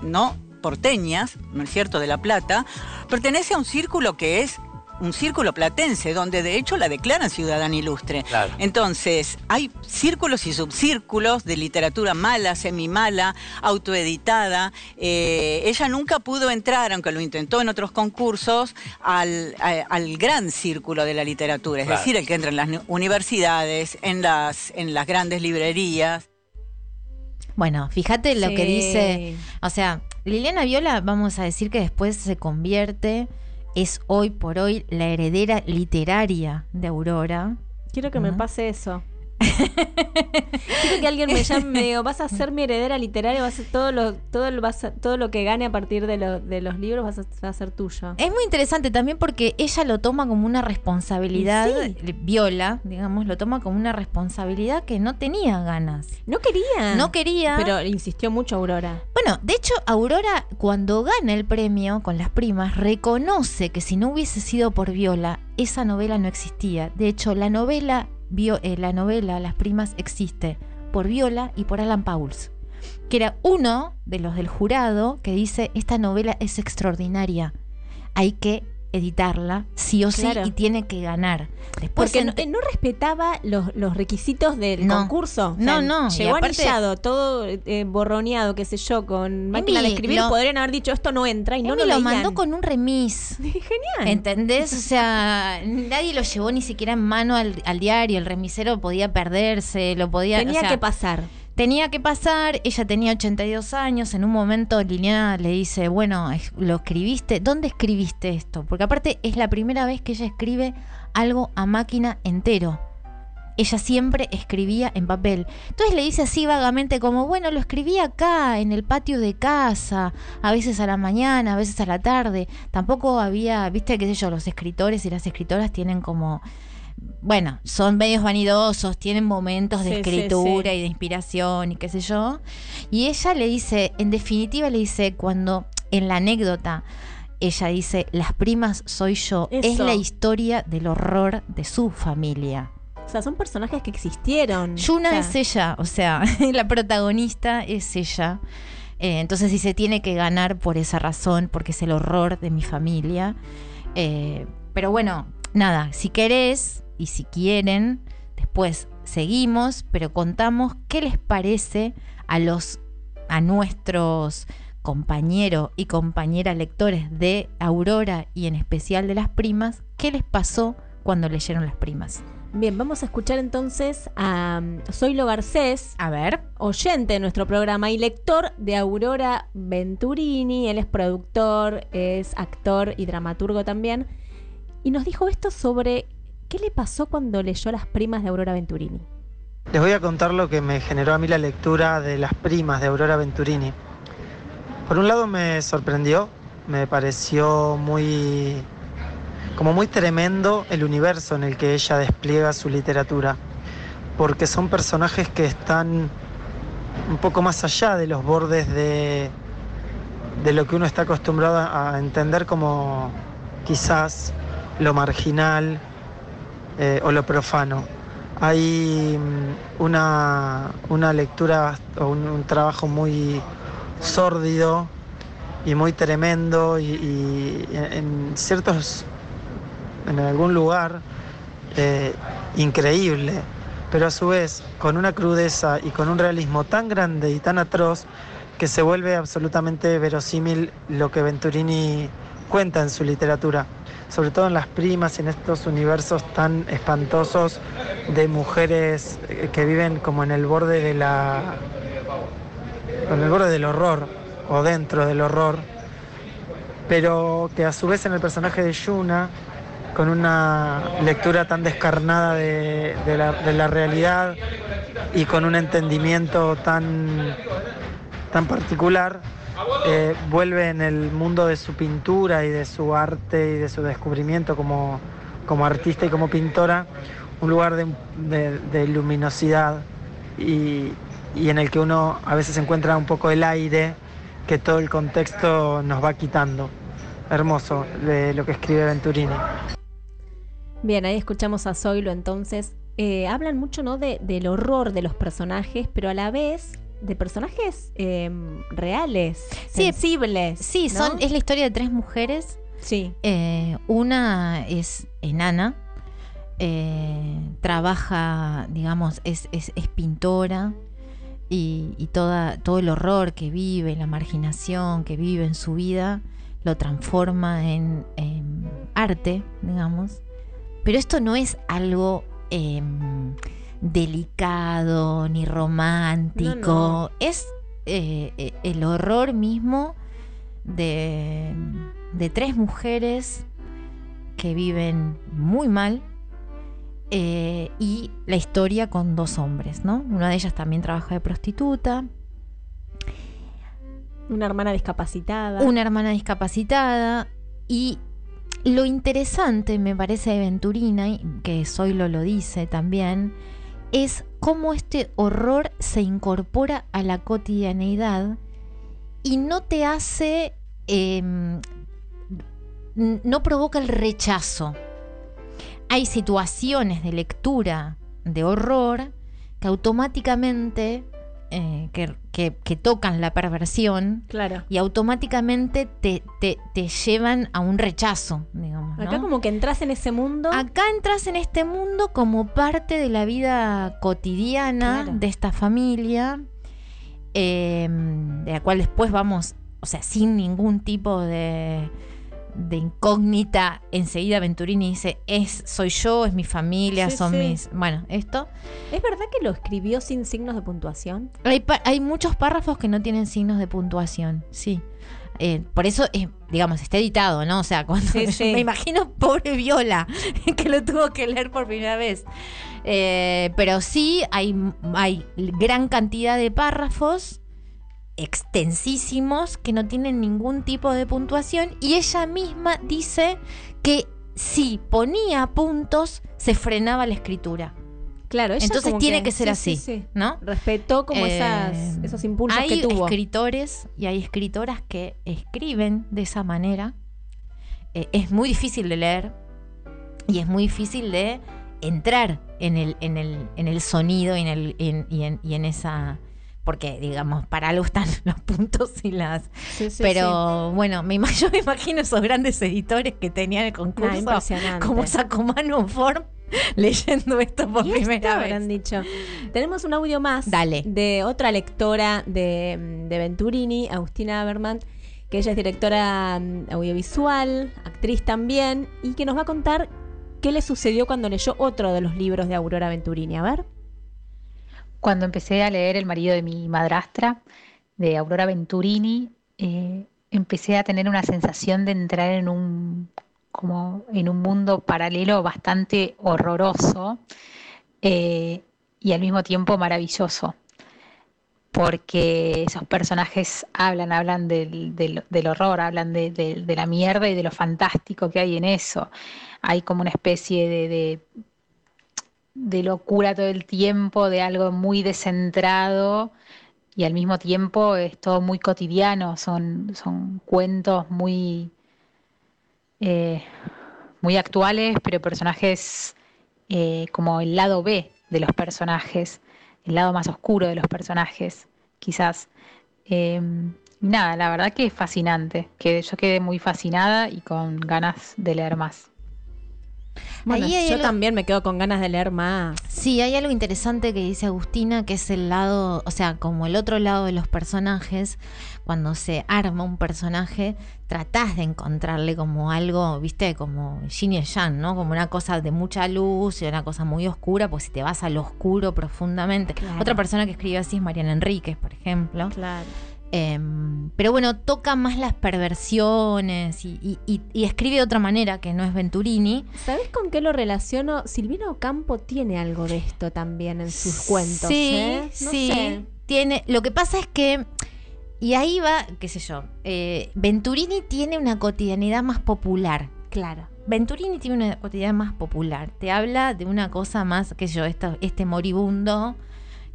[SPEAKER 15] no porteñas, ¿no es cierto?, de La Plata, pertenece a un círculo que es un círculo platense, donde de hecho la declaran ciudadana ilustre.
[SPEAKER 16] Claro.
[SPEAKER 15] Entonces, hay círculos y subcírculos de literatura mala, semimala, autoeditada. Eh, ella nunca pudo entrar, aunque lo intentó en otros concursos, al, a- al gran círculo de la literatura, es
[SPEAKER 6] Claro.
[SPEAKER 15] decir, el que entra en las universidades, en las, en las grandes librerías.
[SPEAKER 6] Bueno, fíjate lo que dice, o sea, Liliana Viola, vamos a decir que después se convierte, es hoy por hoy la heredera literaria de Aurora.
[SPEAKER 5] Quiero que me pase eso. Quiero que alguien me llame y me diga, vas a ser mi heredera literaria, vas a, todo lo, todo lo, vas a- todo lo que gane a partir de, lo- de los libros vas a, va a ser tuyo.
[SPEAKER 6] Es muy interesante también porque ella lo toma como una responsabilidad, Viola, digamos, lo toma como una responsabilidad que no tenía ganas.
[SPEAKER 5] No quería.
[SPEAKER 6] No quería.
[SPEAKER 5] Pero insistió mucho Aurora.
[SPEAKER 6] Bueno, de hecho, Aurora, cuando gana el premio con las primas, reconoce que si no hubiese sido por Viola, esa novela no existía. De hecho, la novela, Vio- eh, la novela Las primas existe por Viola y por Alan Pauls, que era uno de los del jurado que dice, esta novela es extraordinaria, hay que editarla sí o sí
[SPEAKER 5] Claro.
[SPEAKER 6] y tiene que ganar. Después
[SPEAKER 5] Porque no, eh, no respetaba los, los requisitos del
[SPEAKER 6] No.
[SPEAKER 5] concurso. O
[SPEAKER 6] No,
[SPEAKER 5] sea,
[SPEAKER 6] no,
[SPEAKER 5] Llegó
[SPEAKER 6] aparte-
[SPEAKER 5] anillado, todo eh, borroneado, qué sé yo, con máquina de escribir.
[SPEAKER 6] lo-
[SPEAKER 5] Podrían haber dicho esto no entra y no lo
[SPEAKER 6] lo mandó con un remis.
[SPEAKER 5] Genial.
[SPEAKER 6] ¿Entendés? O sea, nadie lo llevó ni siquiera en mano al, al diario. El remisero podía perderse, lo podía.
[SPEAKER 5] Tenía
[SPEAKER 6] o sea,
[SPEAKER 5] que pasar.
[SPEAKER 6] Tenía que pasar. Ella tenía 82 años. En un momento Liliana le dice: Bueno, ¿lo escribiste? ¿Dónde escribiste esto? Porque aparte es la primera vez que ella escribe algo a máquina entero. Ella siempre escribía en papel. Entonces le dice así vagamente como, bueno, lo escribí acá, en el patio de casa, a veces a la mañana, a veces a la tarde. Tampoco había, viste, qué sé yo, los escritores y las escritoras tienen como, bueno, son medios vanidosos, tienen momentos de
[SPEAKER 5] Sí,
[SPEAKER 6] escritura
[SPEAKER 5] sí.
[SPEAKER 6] y de inspiración y qué sé yo. Y ella le dice, en definitiva le dice, cuando en la anécdota ella dice, las primas soy yo, es la historia del horror de su familia.
[SPEAKER 5] O sea, son personajes que existieron.
[SPEAKER 6] Yuna
[SPEAKER 5] O sea,
[SPEAKER 6] es ella, o sea, la protagonista es ella. Eh, entonces si se tiene que ganar por esa razón, porque es el horror de mi familia. Eh, pero bueno, nada, si querés y si quieren, después seguimos, pero contamos qué les parece a los a nuestros compañeros y compañeras lectores de Aurora y en especial de las primas, qué les pasó cuando leyeron las primas.
[SPEAKER 5] Bien, vamos a escuchar entonces a um, Zoilo Garcés.
[SPEAKER 6] A ver.
[SPEAKER 5] Oyente de nuestro programa y lector de Aurora Venturini. Él es productor, es actor y dramaturgo también. Y nos dijo esto sobre qué le pasó cuando leyó Las primas de Aurora Venturini.
[SPEAKER 16] Les voy a contar lo que me generó a mí la lectura de Las primas de Aurora Venturini. Por un lado me sorprendió, me pareció muy como muy tremendo el universo en el que ella despliega su literatura, porque son personajes que están un poco más allá de los bordes de, de lo que uno está acostumbrado a entender como quizás lo marginal eh, o lo profano. Hay mm, una, una lectura o un, trabajo muy sórdido y muy tremendo y, en ciertos, en algún lugar, eh, increíble, pero a su vez con una crudeza y con un realismo tan grande y tan atroz que se vuelve absolutamente verosímil lo que Venturini cuenta en su literatura, sobre todo en las primas en estos universos tan espantosos de mujeres eh, que viven como en el borde de la en el borde del horror o dentro del horror, pero que a su vez en el personaje de Yuna, con una lectura tan descarnada de, de la, de la realidad y con un entendimiento tan, tan particular, eh, vuelve en el mundo de su pintura y de su arte y de su descubrimiento como, como artista y como pintora, un lugar de, luminosidad y, y en el que uno a veces encuentra un poco el aire que todo el contexto nos va quitando. Hermoso de lo que escribe Venturini.
[SPEAKER 5] Bien, ahí escuchamos a Zoilo entonces. Eh, hablan mucho ¿no? de, del horror de los personajes, pero a la vez de personajes eh, reales,
[SPEAKER 6] Sí,
[SPEAKER 5] sensibles.
[SPEAKER 6] Sí,
[SPEAKER 5] ¿no?
[SPEAKER 6] son, es la historia de tres mujeres.
[SPEAKER 5] Sí.
[SPEAKER 6] Eh, una es enana, eh, trabaja, digamos, es, es, es pintora y, y toda, todo el horror que vive, la marginación que vive en su vida, lo transforma en, en arte, digamos. Pero esto no es algo em, delicado ni romántico,
[SPEAKER 5] No, no.
[SPEAKER 6] es eh, eh, el horror mismo de, de tres mujeres que viven muy mal eh, y la historia con dos hombres, ¿no? Una de ellas también trabaja de prostituta,
[SPEAKER 5] Una hermana discapacitada.
[SPEAKER 6] una hermana discapacitada y lo interesante me parece de Venturina, y que Zoilo lo dice también, es cómo este horror se incorpora a la cotidianeidad y no te hace, em, no provoca el rechazo. Hay situaciones de lectura de horror que automáticamente eh, que, que- que tocan la perversión
[SPEAKER 5] Claro.
[SPEAKER 6] y automáticamente te, te- te llevan a un rechazo, digamos.
[SPEAKER 5] Acá
[SPEAKER 6] ¿no?
[SPEAKER 5] como que entras en ese mundo.
[SPEAKER 6] Acá entras en este mundo como parte de la vida cotidiana
[SPEAKER 5] Claro.
[SPEAKER 6] de esta familia, eh, de la cual después vamos, o sea, sin ningún tipo de, de incógnita, enseguida Venturini dice, es, soy yo, es mi familia,
[SPEAKER 5] Sí,
[SPEAKER 6] son
[SPEAKER 5] sí.
[SPEAKER 6] mis... Bueno, esto...
[SPEAKER 5] ¿Es verdad que lo escribió sin signos de puntuación?
[SPEAKER 6] Hay, hay muchos párrafos que no tienen signos de puntuación, sí. Eh, por eso, eh, digamos, está editado, ¿no? O sea, cuando
[SPEAKER 5] Sí, sí.
[SPEAKER 6] me imagino pobre Viola, que lo tuvo que leer por primera vez. Eh, pero sí hay, hay gran cantidad de párrafos extensísimos que no tienen ningún tipo de puntuación y ella misma dice que si ponía puntos se frenaba la escritura.
[SPEAKER 5] Claro, ella
[SPEAKER 6] Entonces
[SPEAKER 5] como
[SPEAKER 6] tiene que, ser
[SPEAKER 5] sí,
[SPEAKER 6] así,
[SPEAKER 5] sí, sí.
[SPEAKER 6] ¿no?
[SPEAKER 5] Respetó como
[SPEAKER 6] Eh,
[SPEAKER 5] esas, esos impulsos
[SPEAKER 6] hay
[SPEAKER 5] que tuvo.
[SPEAKER 6] escritores y hay escritoras que escriben de esa manera. Eh, es muy difícil de leer y es muy difícil de entrar en el, en el, en el sonido y en, el, en- y, en, y en esa... Porque, digamos, para algo están los puntos y las...
[SPEAKER 5] Sí, sí,
[SPEAKER 6] Pero bueno, me, yo me imagino esos grandes editores que tenían el concurso,
[SPEAKER 5] Ah, impresionante.
[SPEAKER 6] como Sacomano Form, leyendo esto por
[SPEAKER 5] ¿Y
[SPEAKER 6] primera
[SPEAKER 5] esto
[SPEAKER 6] vez.
[SPEAKER 5] habrán dicho. Tenemos un audio más
[SPEAKER 6] Dale.
[SPEAKER 5] de otra lectora de, de Venturini, Agustina Aberman, que ella es directora mm, audiovisual, actriz también, y que nos va a contar qué le sucedió cuando leyó otro de los libros de Aurora Venturini. A ver.
[SPEAKER 17] Cuando empecé a leer El marido de mi madrastra, de Aurora Venturini, eh, empecé a tener una sensación de entrar en un, como en un mundo paralelo bastante horroroso eh, y al mismo tiempo maravilloso, porque esos personajes hablan, hablan del, del- horror, hablan de, de- la mierda y de lo fantástico que hay en eso. Hay como una especie de de locura todo el tiempo, de algo muy descentrado y al mismo tiempo es todo muy cotidiano, son, son cuentos muy, eh, muy actuales, pero personajes eh, como el lado B de los personajes, el lado más oscuro de los personajes, quizás. Y nada, la verdad que es fascinante, que yo quedé muy fascinada y con ganas de leer más.
[SPEAKER 5] Bueno,
[SPEAKER 6] Ahí
[SPEAKER 5] yo
[SPEAKER 6] algo-
[SPEAKER 5] también me quedo con ganas de leer más.
[SPEAKER 6] Sí, hay algo interesante que dice Agustina, que es el lado, o sea, como el otro lado de los personajes, cuando se arma un personaje, tratás de encontrarle como algo, viste, como yin y yang, ¿no? Como una cosa de mucha luz y una cosa muy oscura, pues si te vas al oscuro profundamente.
[SPEAKER 5] Claro.
[SPEAKER 6] Otra persona que escribe así es Mariana Enríquez, por ejemplo.
[SPEAKER 5] Claro.
[SPEAKER 6] Em, pero bueno, toca más las perversiones y, y- y- y escribe de otra manera que no es Venturini.
[SPEAKER 5] ¿Sabes con qué lo relaciono? Silvino Ocampo tiene algo de esto también en sus cuentos.
[SPEAKER 6] Sí,
[SPEAKER 5] ¿eh? No
[SPEAKER 6] sí.
[SPEAKER 5] sé.
[SPEAKER 6] Tiene. Lo que pasa es que. Y ahí va, qué sé yo. eh, Venturini tiene una cotidianidad más popular.
[SPEAKER 5] Claro.
[SPEAKER 6] Venturini tiene una cotidianidad más popular. Te habla de una cosa más, qué sé yo, este moribundo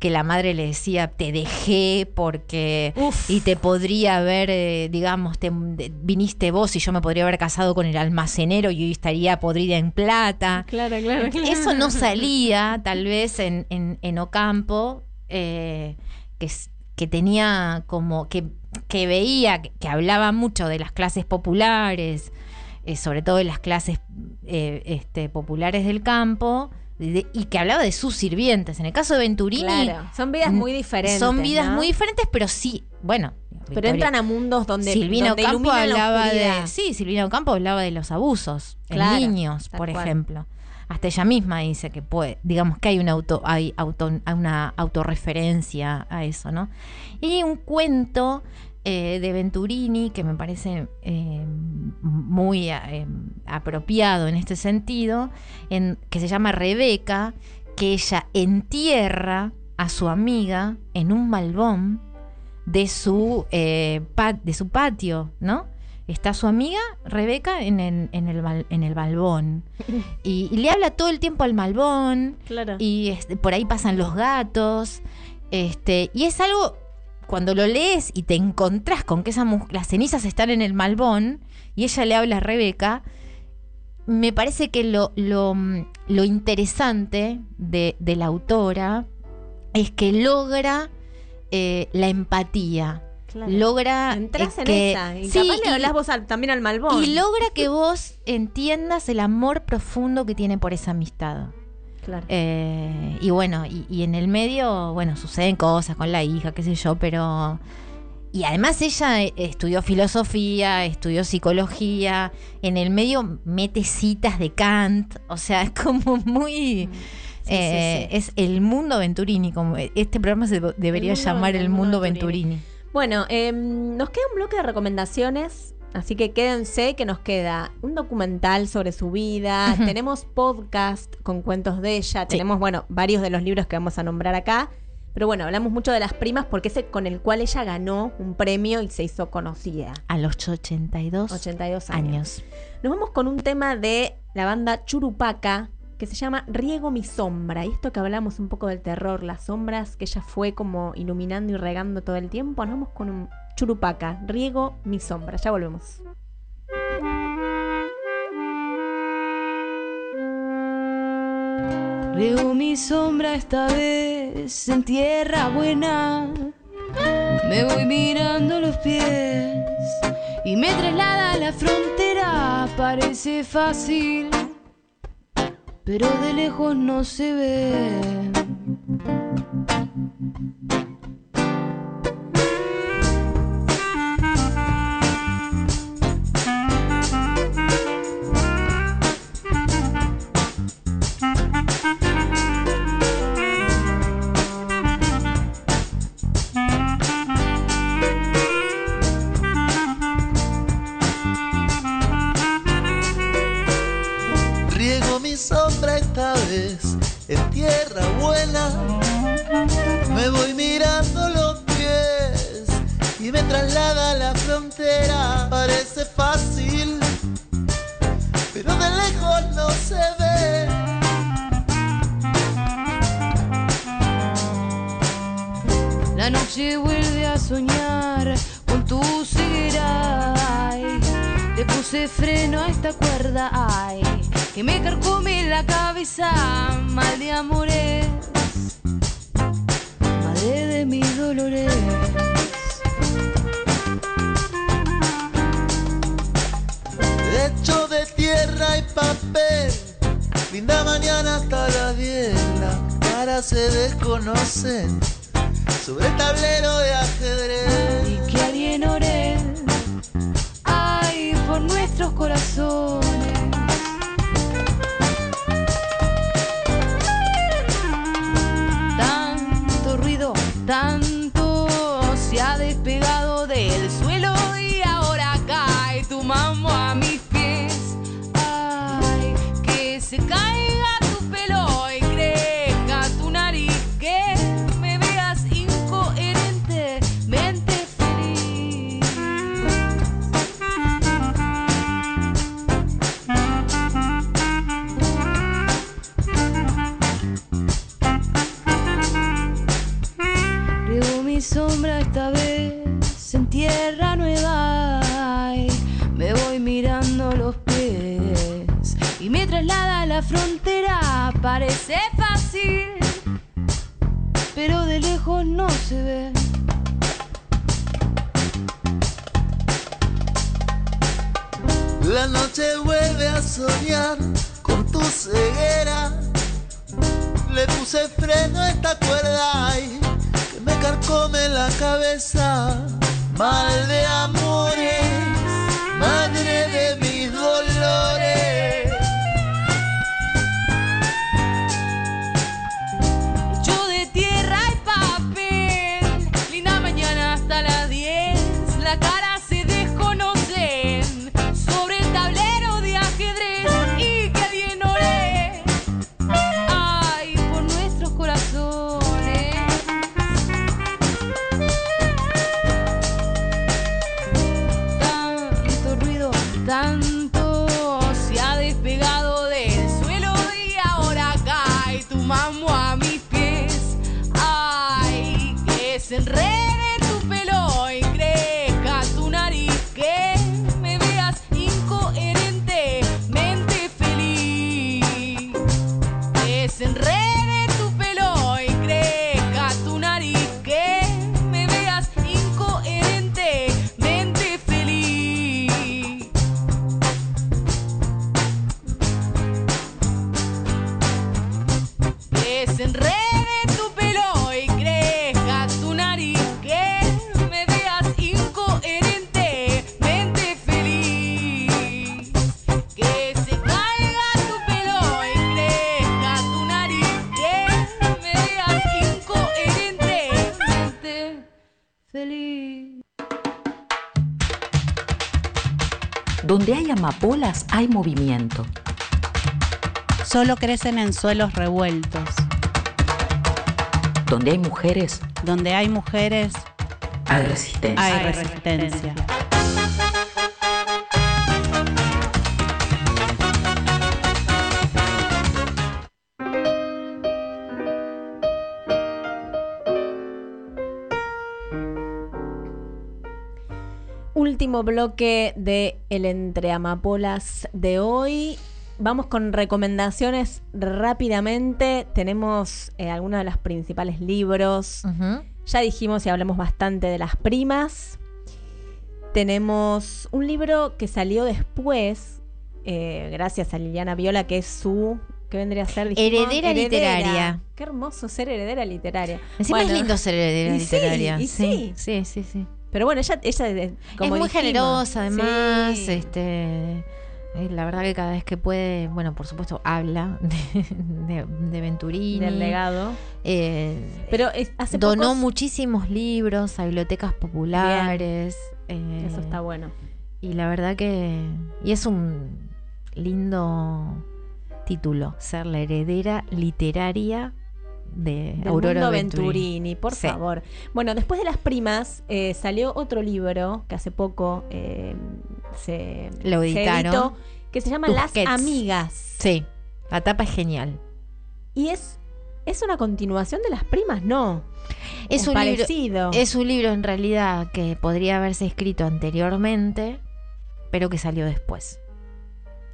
[SPEAKER 6] que la madre le decía, te dejé porque... Y te podría haber, eh, digamos, te, viniste vos y yo me podría haber casado con el almacenero y hoy estaría podrida en plata.
[SPEAKER 5] Claro, claro, claro.
[SPEAKER 6] Eso no salía tal vez en, en, en Ocampo, eh, que, que tenía como, que, que veía, que, que hablaba mucho de las clases populares, eh, sobre todo de las clases eh, este, populares del campo, de- y que hablaba de sus sirvientes. En el caso de Venturini...
[SPEAKER 5] Claro, son vidas muy diferentes,
[SPEAKER 6] Son vidas
[SPEAKER 5] ¿no?
[SPEAKER 6] muy diferentes, pero sí, bueno.
[SPEAKER 5] Pero entran a mundos donde,
[SPEAKER 6] Silvina
[SPEAKER 5] donde
[SPEAKER 6] Ocampo
[SPEAKER 5] la
[SPEAKER 6] hablaba de. Sí, Silvina Ocampo hablaba de los abusos
[SPEAKER 5] Claro,
[SPEAKER 6] en niños, por
[SPEAKER 5] cual.
[SPEAKER 6] ejemplo. Hasta ella misma dice que puede, digamos que hay una auto, hay auto, una autorreferencia a eso, ¿no? Y hay un cuento eh, de Venturini que me parece eh, muy eh, apropiado en este sentido, en, que se llama Rebeca, que ella entierra a su amiga en un malbón de su, de su patio, ¿no? Está su amiga Rebeca en el, en el, en el balbón. Y, y le habla todo el tiempo al malbón.
[SPEAKER 5] Claro.
[SPEAKER 6] Y este, por ahí pasan los gatos. Este, y es algo, cuando lo lees y te encontrás con que esa las cenizas están en el malbón y ella le habla a Rebeca, me parece que lo, lo, mm, lo interesante de, de la autora es que logra eh, la empatía.
[SPEAKER 5] Claro.
[SPEAKER 6] Logra
[SPEAKER 5] Entrás
[SPEAKER 6] eh,
[SPEAKER 5] en
[SPEAKER 6] que,
[SPEAKER 5] esa. Y
[SPEAKER 6] Sí,
[SPEAKER 5] capaz le
[SPEAKER 6] y-
[SPEAKER 5] hablas vos al- también al malbón.
[SPEAKER 6] y logra que vos entiendas el amor profundo que tiene por esa amistad.
[SPEAKER 5] Claro.
[SPEAKER 6] Eh, y bueno, y, y en el medio, bueno, suceden cosas con la hija, qué sé yo, pero... Y además ella eh, estudió filosofía, estudió psicología, en el medio mete citas de Kant, o sea, es como muy... eh,
[SPEAKER 5] sí.
[SPEAKER 6] Es el mundo Venturini, como este programa se debería llamar
[SPEAKER 5] el mundo. Venturini. Bueno, em, nos queda un bloque de recomendaciones, así que quédense que nos queda un documental sobre su vida, tenemos podcast con cuentos de ella, tenemos, bueno, varios de los libros que vamos a nombrar acá, pero bueno, hablamos mucho de las primas porque es el con el cual ella ganó un premio y se hizo conocida.
[SPEAKER 6] A los 82,
[SPEAKER 5] 82 años.
[SPEAKER 6] años.
[SPEAKER 5] Nos vamos con un tema de la banda Churupaca que se llama Riego mi sombra. Y esto que hablamos un poco del terror, las sombras que ella fue como iluminando y regando todo el tiempo. Nos vamos con un Churupaca, Riego mi sombra. Ya volvemos.
[SPEAKER 18] Riego mi sombra esta vez en tierra buena. Me voy mirando los pies y me traslada a la frontera. Parece fácil, pero de lejos no se ve.
[SPEAKER 19] Me voy mirando los pies y me traslada a la frontera. Parece fácil, pero de lejos no se ve.
[SPEAKER 18] La noche vuelve a soñar con tu ceguera. ay. Le puse freno a esta cuerda, ay, que me carcome la cabeza. Mal de amores, madre de mis dolores.
[SPEAKER 19] Hecho de tierra y papel, hasta las 10, las caras se desconocen sobre el tablero de ajedrez.
[SPEAKER 18] Y que alguien ore, ay, por nuestros corazones. done frontera parece fácil pero de lejos no se ve
[SPEAKER 19] La noche vuelve a soñar con tu ceguera. Le puse freno a esta cuerda ay, que me carcome la cabeza. Mal de amores, madre de mis dolores.
[SPEAKER 3] Amapolas hay movimiento.
[SPEAKER 2] Solo crecen en suelos revueltos.
[SPEAKER 3] Donde hay mujeres
[SPEAKER 2] Donde hay mujeres,
[SPEAKER 3] hay resistencia.
[SPEAKER 2] hay resistencia.
[SPEAKER 5] Último bloque de El Entre Amapolas de hoy. Vamos con recomendaciones rápidamente. Tenemos eh, algunos de los principales libros. Ya dijimos y hablamos bastante de las primas. Tenemos un libro que salió después, eh, gracias a Liliana Viola, que es su. ¿Qué vendría a ser? Dijimos,
[SPEAKER 6] Heredera literaria.
[SPEAKER 5] Qué hermoso ser heredera literaria.
[SPEAKER 6] Encima es
[SPEAKER 5] Bueno,
[SPEAKER 6] lindo ser heredera
[SPEAKER 5] y sí,
[SPEAKER 6] literaria.
[SPEAKER 5] y sí.
[SPEAKER 6] sí, sí, sí.
[SPEAKER 5] Pero bueno, ella, ella como
[SPEAKER 6] es muy
[SPEAKER 5] dijimos,
[SPEAKER 6] generosa, además.
[SPEAKER 5] sí.
[SPEAKER 6] Este, eh, la verdad que cada vez que puede, bueno, por supuesto, habla de, de, de Venturini.
[SPEAKER 5] Del legado.
[SPEAKER 6] Eh,
[SPEAKER 5] Pero es- hace
[SPEAKER 6] donó
[SPEAKER 5] pocos-
[SPEAKER 6] muchísimos libros a bibliotecas populares. eh,
[SPEAKER 5] Eso está bueno.
[SPEAKER 6] Y la verdad que. Y es un lindo título, ser la heredera literaria de
[SPEAKER 5] Del
[SPEAKER 6] Aurora
[SPEAKER 5] mundo
[SPEAKER 6] Venturini.
[SPEAKER 5] Venturini, por
[SPEAKER 6] Sí.
[SPEAKER 5] favor. Bueno, después de las primas, eh, salió otro libro que hace poco eh, se,
[SPEAKER 6] Lo
[SPEAKER 5] se
[SPEAKER 6] editaron.
[SPEAKER 5] editó, que se llama Las. Amigas.
[SPEAKER 6] Sí, la tapa es genial.
[SPEAKER 5] Y es, es una continuación de las primas, ¿no?
[SPEAKER 6] Es
[SPEAKER 5] ¿O
[SPEAKER 6] un, libro,
[SPEAKER 5] parecido.
[SPEAKER 6] es un libro en realidad que podría haberse escrito anteriormente, pero que salió después.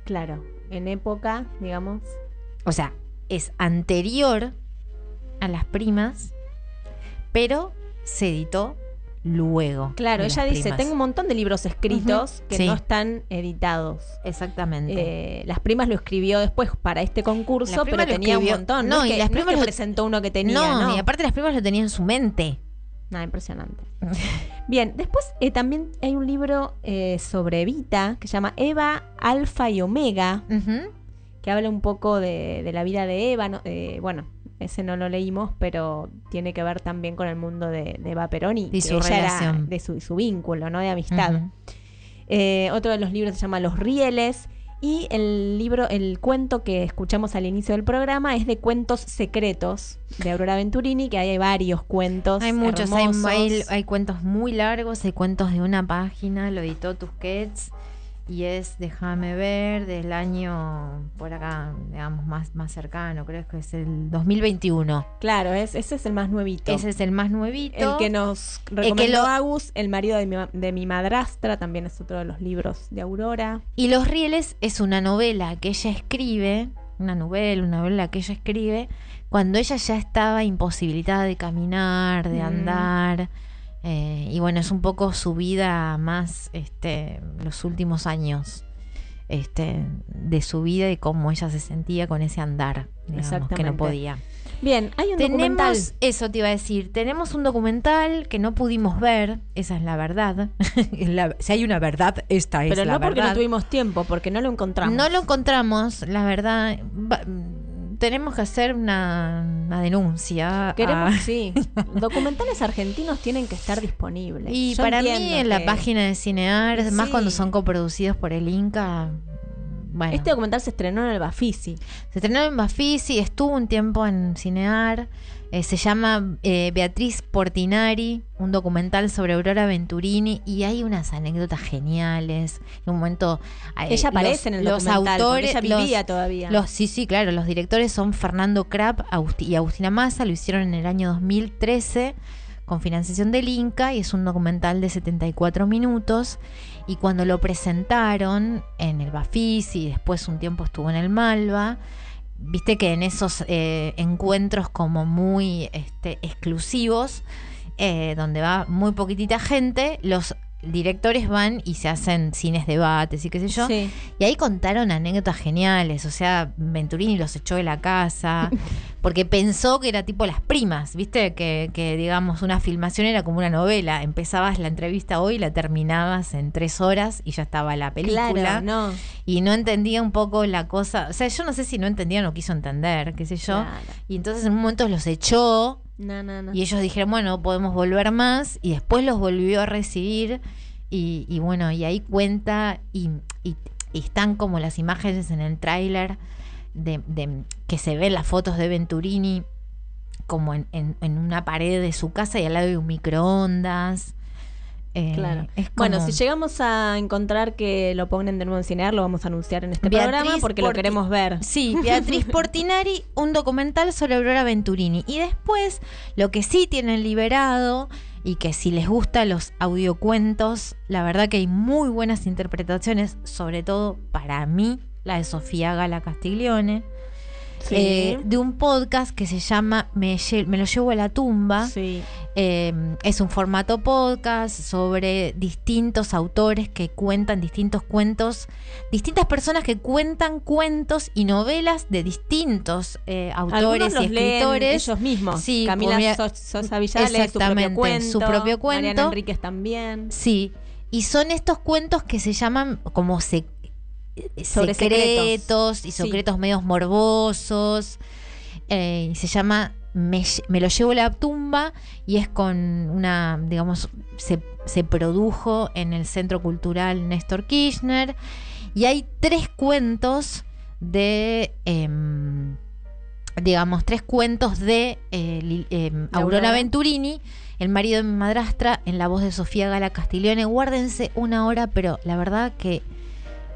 [SPEAKER 5] Claro, en época, digamos.
[SPEAKER 6] O sea, es anterior a las primas, pero se editó luego.
[SPEAKER 5] Claro, ella dice,
[SPEAKER 6] primas.
[SPEAKER 5] tengo un montón de libros escritos que
[SPEAKER 6] sí.
[SPEAKER 5] no están editados.
[SPEAKER 6] Exactamente.
[SPEAKER 5] Eh, las primas lo escribió después para este concurso, pero tenía un montón.
[SPEAKER 6] No,
[SPEAKER 5] No, es
[SPEAKER 6] y
[SPEAKER 5] que,
[SPEAKER 6] las
[SPEAKER 5] no es
[SPEAKER 6] primas
[SPEAKER 5] que
[SPEAKER 6] lo-
[SPEAKER 5] presentó uno que tenía,
[SPEAKER 6] no,
[SPEAKER 5] ¿no?
[SPEAKER 6] y aparte las primas lo tenían en su mente.
[SPEAKER 5] Nada, impresionante. Bien, después eh, también hay un libro eh, sobre Evita que se llama Eva, Alfa y Omega, que habla un poco de, de la vida de Eva. ¿no? Bueno, ese no lo leímos, pero tiene que ver también con el mundo de, de Eva Perón y,
[SPEAKER 6] su
[SPEAKER 5] ella era
[SPEAKER 6] relación.
[SPEAKER 5] de su, su vínculo, ¿no? De amistad. Eh, otro de los libros se llama Los Rieles. Y el libro, el cuento que escuchamos al inicio del programa es de cuentos secretos de Aurora Venturini, que hay varios cuentos.
[SPEAKER 6] Hay muchos, hay- hay cuentos muy largos, hay cuentos de una página, lo editó Tusquets y es, déjame ver, del año por acá, digamos, más, más cercano, creo que es el 2021.
[SPEAKER 5] Claro, es, ese es el más nuevito.
[SPEAKER 6] Ese es el más nuevito.
[SPEAKER 5] El que nos
[SPEAKER 6] El
[SPEAKER 5] recomendó
[SPEAKER 6] que lo-
[SPEAKER 5] Agus, El marido de mi, de mi madrastra, también es otro de los libros de Aurora.
[SPEAKER 6] Y Los Rieles es una novela que ella escribe, una novela, una novela que ella escribe, cuando ella ya estaba imposibilitada de caminar, de
[SPEAKER 5] Mm.
[SPEAKER 6] andar. Eh, y bueno, es un poco su vida más, este, los últimos años este, de su vida y cómo ella se sentía con ese andar, digamos, que no podía.
[SPEAKER 5] Bien, hay un documental.
[SPEAKER 6] Tenemos, eso te iba a decir, tenemos un documental que no pudimos ver, esa es la verdad. La- si hay una verdad, esta es
[SPEAKER 5] Pero
[SPEAKER 6] la
[SPEAKER 5] no porque
[SPEAKER 6] verdad.
[SPEAKER 5] no tuvimos tiempo, porque no lo encontramos.
[SPEAKER 6] No lo encontramos, la verdad. Va- tenemos que hacer una, una denuncia.
[SPEAKER 5] Queremos,
[SPEAKER 6] a-
[SPEAKER 5] sí. Documentales argentinos tienen que estar disponibles.
[SPEAKER 6] Y
[SPEAKER 5] Yo
[SPEAKER 6] para mí en la página de Cinear, más cuando son coproducidos por el Inca, bueno.
[SPEAKER 5] Este documental se estrenó en el Bafisi.
[SPEAKER 6] Se estrenó en Bafisi, estuvo un tiempo en Cinear. Eh, se llama eh, Beatriz Portinari, un documental sobre Aurora Venturini y hay unas anécdotas geniales. En un momento eh,
[SPEAKER 5] Ella aparece en el documental, porque ella vivía todavía.
[SPEAKER 6] los- sí, sí, claro. Los directores son Fernando Krapp Agusti- y Agustina Massa. Lo hicieron en el año 2013 con financiación del Inca y es un documental de 74 minutos. Y cuando lo presentaron en el Bafisi y después un tiempo estuvo en el Malva, viste que en esos eh, encuentros como muy este, exclusivos, eh, donde va muy poquitita gente, los directores van y se hacen cines debates y qué sé yo.
[SPEAKER 5] Sí.
[SPEAKER 6] Y ahí contaron anécdotas geniales. O sea, Venturini los echó de la casa porque pensó que era tipo las primas, ¿viste? Que, que, digamos, una filmación era como una novela. Empezabas la entrevista hoy, la terminabas en tres horas y ya estaba la película.
[SPEAKER 5] Claro, no.
[SPEAKER 6] Y no entendía un poco la cosa. O sea, yo no sé si no entendía o no quiso entender, qué sé yo.
[SPEAKER 5] Claro.
[SPEAKER 6] Y entonces en un momento los echó.
[SPEAKER 5] No, no, no.
[SPEAKER 6] Y ellos dijeron, bueno, podemos volver más. Y después los volvió a recibir. Y, bueno, y ahí cuenta. Y, están como las imágenes en el tráiler de, que se ven las fotos de Venturini como en, en- en una pared de su casa y al lado de un microondas. Eh,
[SPEAKER 5] Claro.
[SPEAKER 6] es
[SPEAKER 5] Bueno,
[SPEAKER 6] como-
[SPEAKER 5] si llegamos a encontrar que lo ponen de nuevo en Cinear, lo vamos a anunciar en este
[SPEAKER 6] Beatriz
[SPEAKER 5] programa porque lo queremos ver.
[SPEAKER 6] Sí, Beatriz Portinari, un documental sobre Aurora Venturini. Y después, lo que sí tienen liberado y que si les gustan los audiocuentos, la verdad que hay muy buenas interpretaciones, sobre todo para mí, la de Sofía Gala Castiglione.
[SPEAKER 5] Sí.
[SPEAKER 6] eh, de un podcast que se llama Me, lle- Me lo llevo a la tumba.
[SPEAKER 5] Sí.
[SPEAKER 6] Eh, es un formato podcast sobre distintos autores que cuentan distintos cuentos, distintas personas que cuentan cuentos y novelas de distintos eh, autores y
[SPEAKER 5] los leen
[SPEAKER 6] escritores.
[SPEAKER 5] ellos mismos.
[SPEAKER 6] Sí,
[SPEAKER 5] Camila Sosa Villales, su propio cuento.
[SPEAKER 6] su propio cuento.
[SPEAKER 5] Mariana Enríquez también.
[SPEAKER 6] Sí, y son estos cuentos que se llaman como se-
[SPEAKER 5] Sobre
[SPEAKER 6] secretos,
[SPEAKER 5] secretos.
[SPEAKER 6] y
[SPEAKER 5] Sí.
[SPEAKER 6] secretos medios morbosos. eh, y se llama me, lo llevo a la tumba y es con una, digamos, se, se produjo en el Centro Cultural Néstor Kirchner. Y hay tres cuentos de... em, digamos, tres cuentos de eh, em, Aurora. Venturini, el marido de mi madrastra, en la voz de Sofía Gala Castiglione. Guárdense una hora, pero la verdad que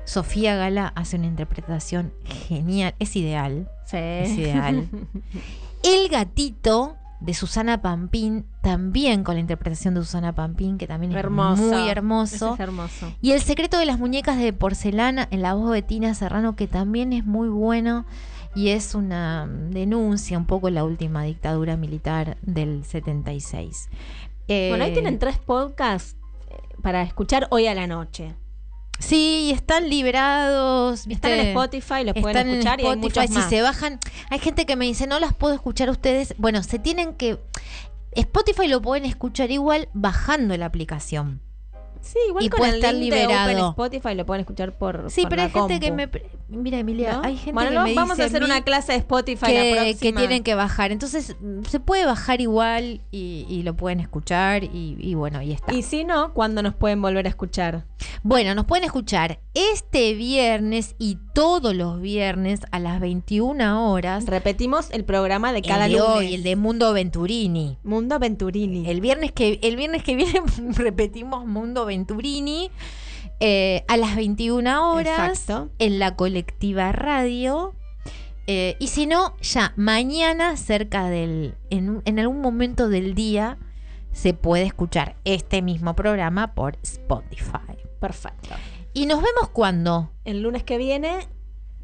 [SPEAKER 6] Sofía Gala hace una interpretación genial, es ideal.
[SPEAKER 5] Sí.
[SPEAKER 6] Es ideal. El gatito de Susana Pampín, también con la interpretación de Susana Pampín, que también es
[SPEAKER 5] Hermoso.
[SPEAKER 6] muy hermoso.
[SPEAKER 5] es hermoso.
[SPEAKER 6] Y El secreto de las muñecas de porcelana en la voz de Tina Serrano, que también es muy bueno y es una denuncia un poco la última dictadura militar del 76. Eh,
[SPEAKER 5] Bueno, ahí tienen tres podcasts eh, para escuchar hoy a la noche.
[SPEAKER 6] Sí, y están liberados. ¿viste?
[SPEAKER 5] Están en Spotify, los pueden
[SPEAKER 6] en
[SPEAKER 5] escuchar y hay
[SPEAKER 6] Spotify,
[SPEAKER 5] muchos
[SPEAKER 6] si
[SPEAKER 5] más.
[SPEAKER 6] se bajan, hay gente que me dice, no las puedo escuchar ustedes. Bueno, se tienen que... Spotify lo pueden escuchar igual bajando la aplicación.
[SPEAKER 5] Sí, igual
[SPEAKER 6] y
[SPEAKER 5] con
[SPEAKER 6] puede
[SPEAKER 5] el
[SPEAKER 6] estar
[SPEAKER 5] link de Open
[SPEAKER 6] liberado.
[SPEAKER 5] Spotify lo pueden escuchar por
[SPEAKER 6] Sí,
[SPEAKER 5] por
[SPEAKER 6] pero
[SPEAKER 5] la
[SPEAKER 6] hay gente que me... Mira, Emilia,
[SPEAKER 5] ¿No?
[SPEAKER 6] hay gente
[SPEAKER 5] Bueno,
[SPEAKER 6] que
[SPEAKER 5] lo-
[SPEAKER 6] me
[SPEAKER 5] vamos
[SPEAKER 6] dice
[SPEAKER 5] a hacer una clase de Spotify la
[SPEAKER 6] que,
[SPEAKER 5] próxima.
[SPEAKER 6] que tienen que bajar. Entonces, se puede bajar igual y, y lo pueden escuchar y, y bueno, y está.
[SPEAKER 5] Y si no, ¿cuándo nos pueden volver a escuchar?
[SPEAKER 6] Bueno, nos pueden escuchar este viernes y todos los viernes a las 21 horas.
[SPEAKER 5] Repetimos el programa de cada
[SPEAKER 6] el de
[SPEAKER 5] lunes.
[SPEAKER 6] hoy, el de Mundo Venturini.
[SPEAKER 5] Mundo Venturini.
[SPEAKER 6] El viernes que, el viernes que viene repetimos Mundo Venturini eh, a las 21 horas
[SPEAKER 5] Exacto.
[SPEAKER 6] en la colectiva radio. Eh, y si no, ya mañana, cerca del. En, en algún momento del día, se puede escuchar este mismo programa por Spotify.
[SPEAKER 5] Perfecto.
[SPEAKER 6] ¿Y nos vemos cuándo?
[SPEAKER 5] El lunes que viene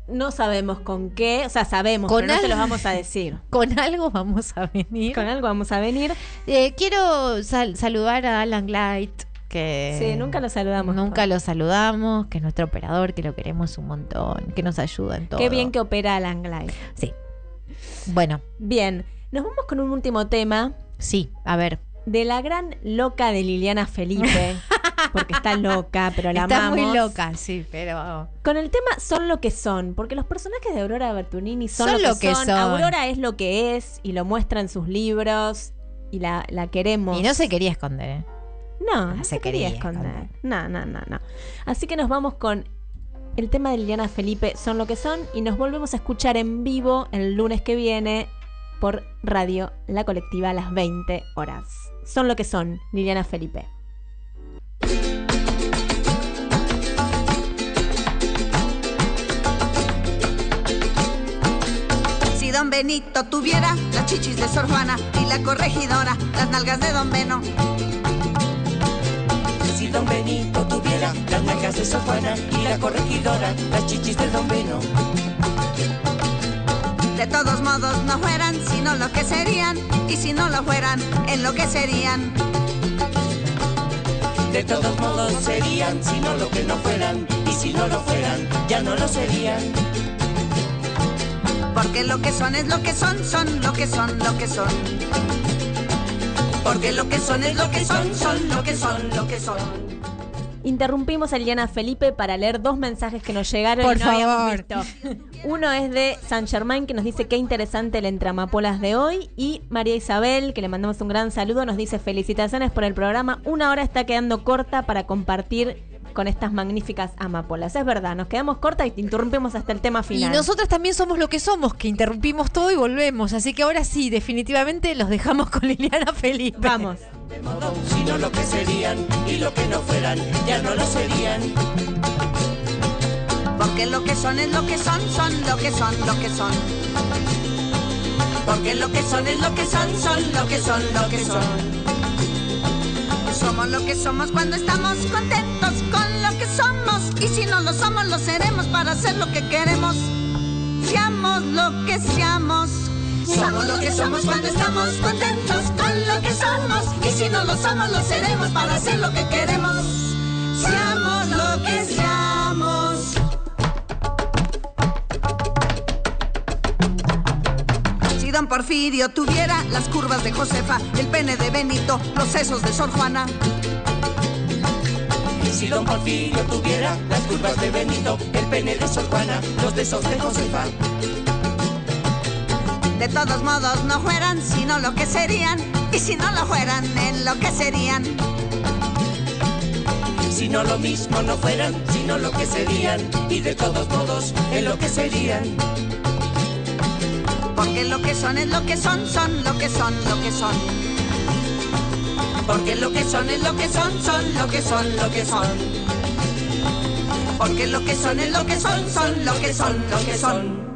[SPEAKER 5] no sabemos con qué, o sea, sabemos,
[SPEAKER 6] Con
[SPEAKER 5] pero no se los vamos a decir.
[SPEAKER 6] Con algo vamos a venir.
[SPEAKER 5] Con algo vamos a venir.
[SPEAKER 6] Eh, quiero sal- saludar a Alan Light, que
[SPEAKER 5] Sí, nunca lo saludamos.
[SPEAKER 6] nunca lo saludamos, que es nuestro operador, que lo queremos un montón, que nos ayuda en todo.
[SPEAKER 5] Qué bien que opera Alan Glide.
[SPEAKER 6] Sí. Bueno,
[SPEAKER 5] Bien, nos vamos con un último tema
[SPEAKER 6] sí, a ver.
[SPEAKER 5] de la gran loca de Liliana Felipe, porque está loca, pero la
[SPEAKER 6] Está
[SPEAKER 5] amamos.
[SPEAKER 6] muy loca, sí, pero.
[SPEAKER 5] Con el tema son lo que son, porque los personajes de Aurora Bertolini son,
[SPEAKER 6] Son
[SPEAKER 5] lo, que, son. Aurora es lo que es y lo muestra en sus libros y la, la queremos.
[SPEAKER 6] Y no se quería esconder, ¿eh?
[SPEAKER 5] No, no
[SPEAKER 6] se quería
[SPEAKER 5] esconder.
[SPEAKER 6] esconder.
[SPEAKER 5] No, no, no, no. Así que nos vamos con el tema de Liliana Felipe, Son lo que son, y nos volvemos a escuchar en vivo el lunes que viene por Radio La Colectiva a las 20 horas. Son lo que son, Liliana Felipe.
[SPEAKER 20] Si don Benito tuviera las chichis de Sor Juana y la corregidora, las nalgas de don Beno.
[SPEAKER 21] Si don Benito tuviera las nalgas de Sor Juana y la corregidora, las chichis de don Beno.
[SPEAKER 20] De todos modos no fueran, sino lo que serían, y si no lo fueran, en lo que serían.
[SPEAKER 21] De todos modos serían, si no lo que no fueran, y si no lo fueran, ya no lo serían.
[SPEAKER 20] Porque lo que son es lo que son, son lo que son, lo que son. Porque lo que son es lo que son, son lo que son, lo que son.
[SPEAKER 5] Interrumpimos a Liliana Felipe para leer dos mensajes que nos llegaron
[SPEAKER 6] Por
[SPEAKER 5] y no habíamos
[SPEAKER 6] favor.
[SPEAKER 5] visto. Uno es de San Germain que nos dice qué interesante el entramapolas de hoy y María Isabel que le mandamos un gran saludo nos dice felicitaciones por el programa. Una hora está quedando corta para compartir con estas magníficas amapolas. Es verdad, nos quedamos cortas y te interrumpimos hasta el tema
[SPEAKER 6] Y
[SPEAKER 5] final.
[SPEAKER 6] nosotras también somos lo que somos, que interrumpimos todo y volvemos. Así que ahora sí, definitivamente los dejamos con Liliana Felipe.
[SPEAKER 5] Vamos.
[SPEAKER 21] Si no lo que serían, y lo que no fueran, ya no lo serían.
[SPEAKER 20] Porque lo que son es lo que son, son lo que son, lo que son. Porque lo que son es lo que son, son lo que son, lo que son. Somos lo que somos cuando estamos contentos con lo que somos. Y si no lo somos, lo seremos para hacer lo que queremos. Seamos lo que seamos. Somos lo que somos cuando estamos contentos con lo que somos. Y si no lo somos, lo seremos para hacer lo que queremos. Seamos lo que seamos. Si don Porfirio tuviera las curvas de Josefa, el pene de Benito, los sesos de Sor Juana.
[SPEAKER 21] Si don Porfirio tuviera las curvas de Benito, el pene de Sor Juana, los besos de Josefa.
[SPEAKER 20] De todos modos no fueran, sino lo que serían. Y si no lo fueran, en lo que serían.
[SPEAKER 21] Si no lo mismo no fueran, sino lo que serían, y de todos modos, en lo que serían.
[SPEAKER 20] Porque lo que son es lo que son, son lo que son, lo que son.
[SPEAKER 21] Porque lo que son es lo que son, son lo que son, lo que son.
[SPEAKER 20] Porque lo que son es lo que son, son lo que son, lo que son.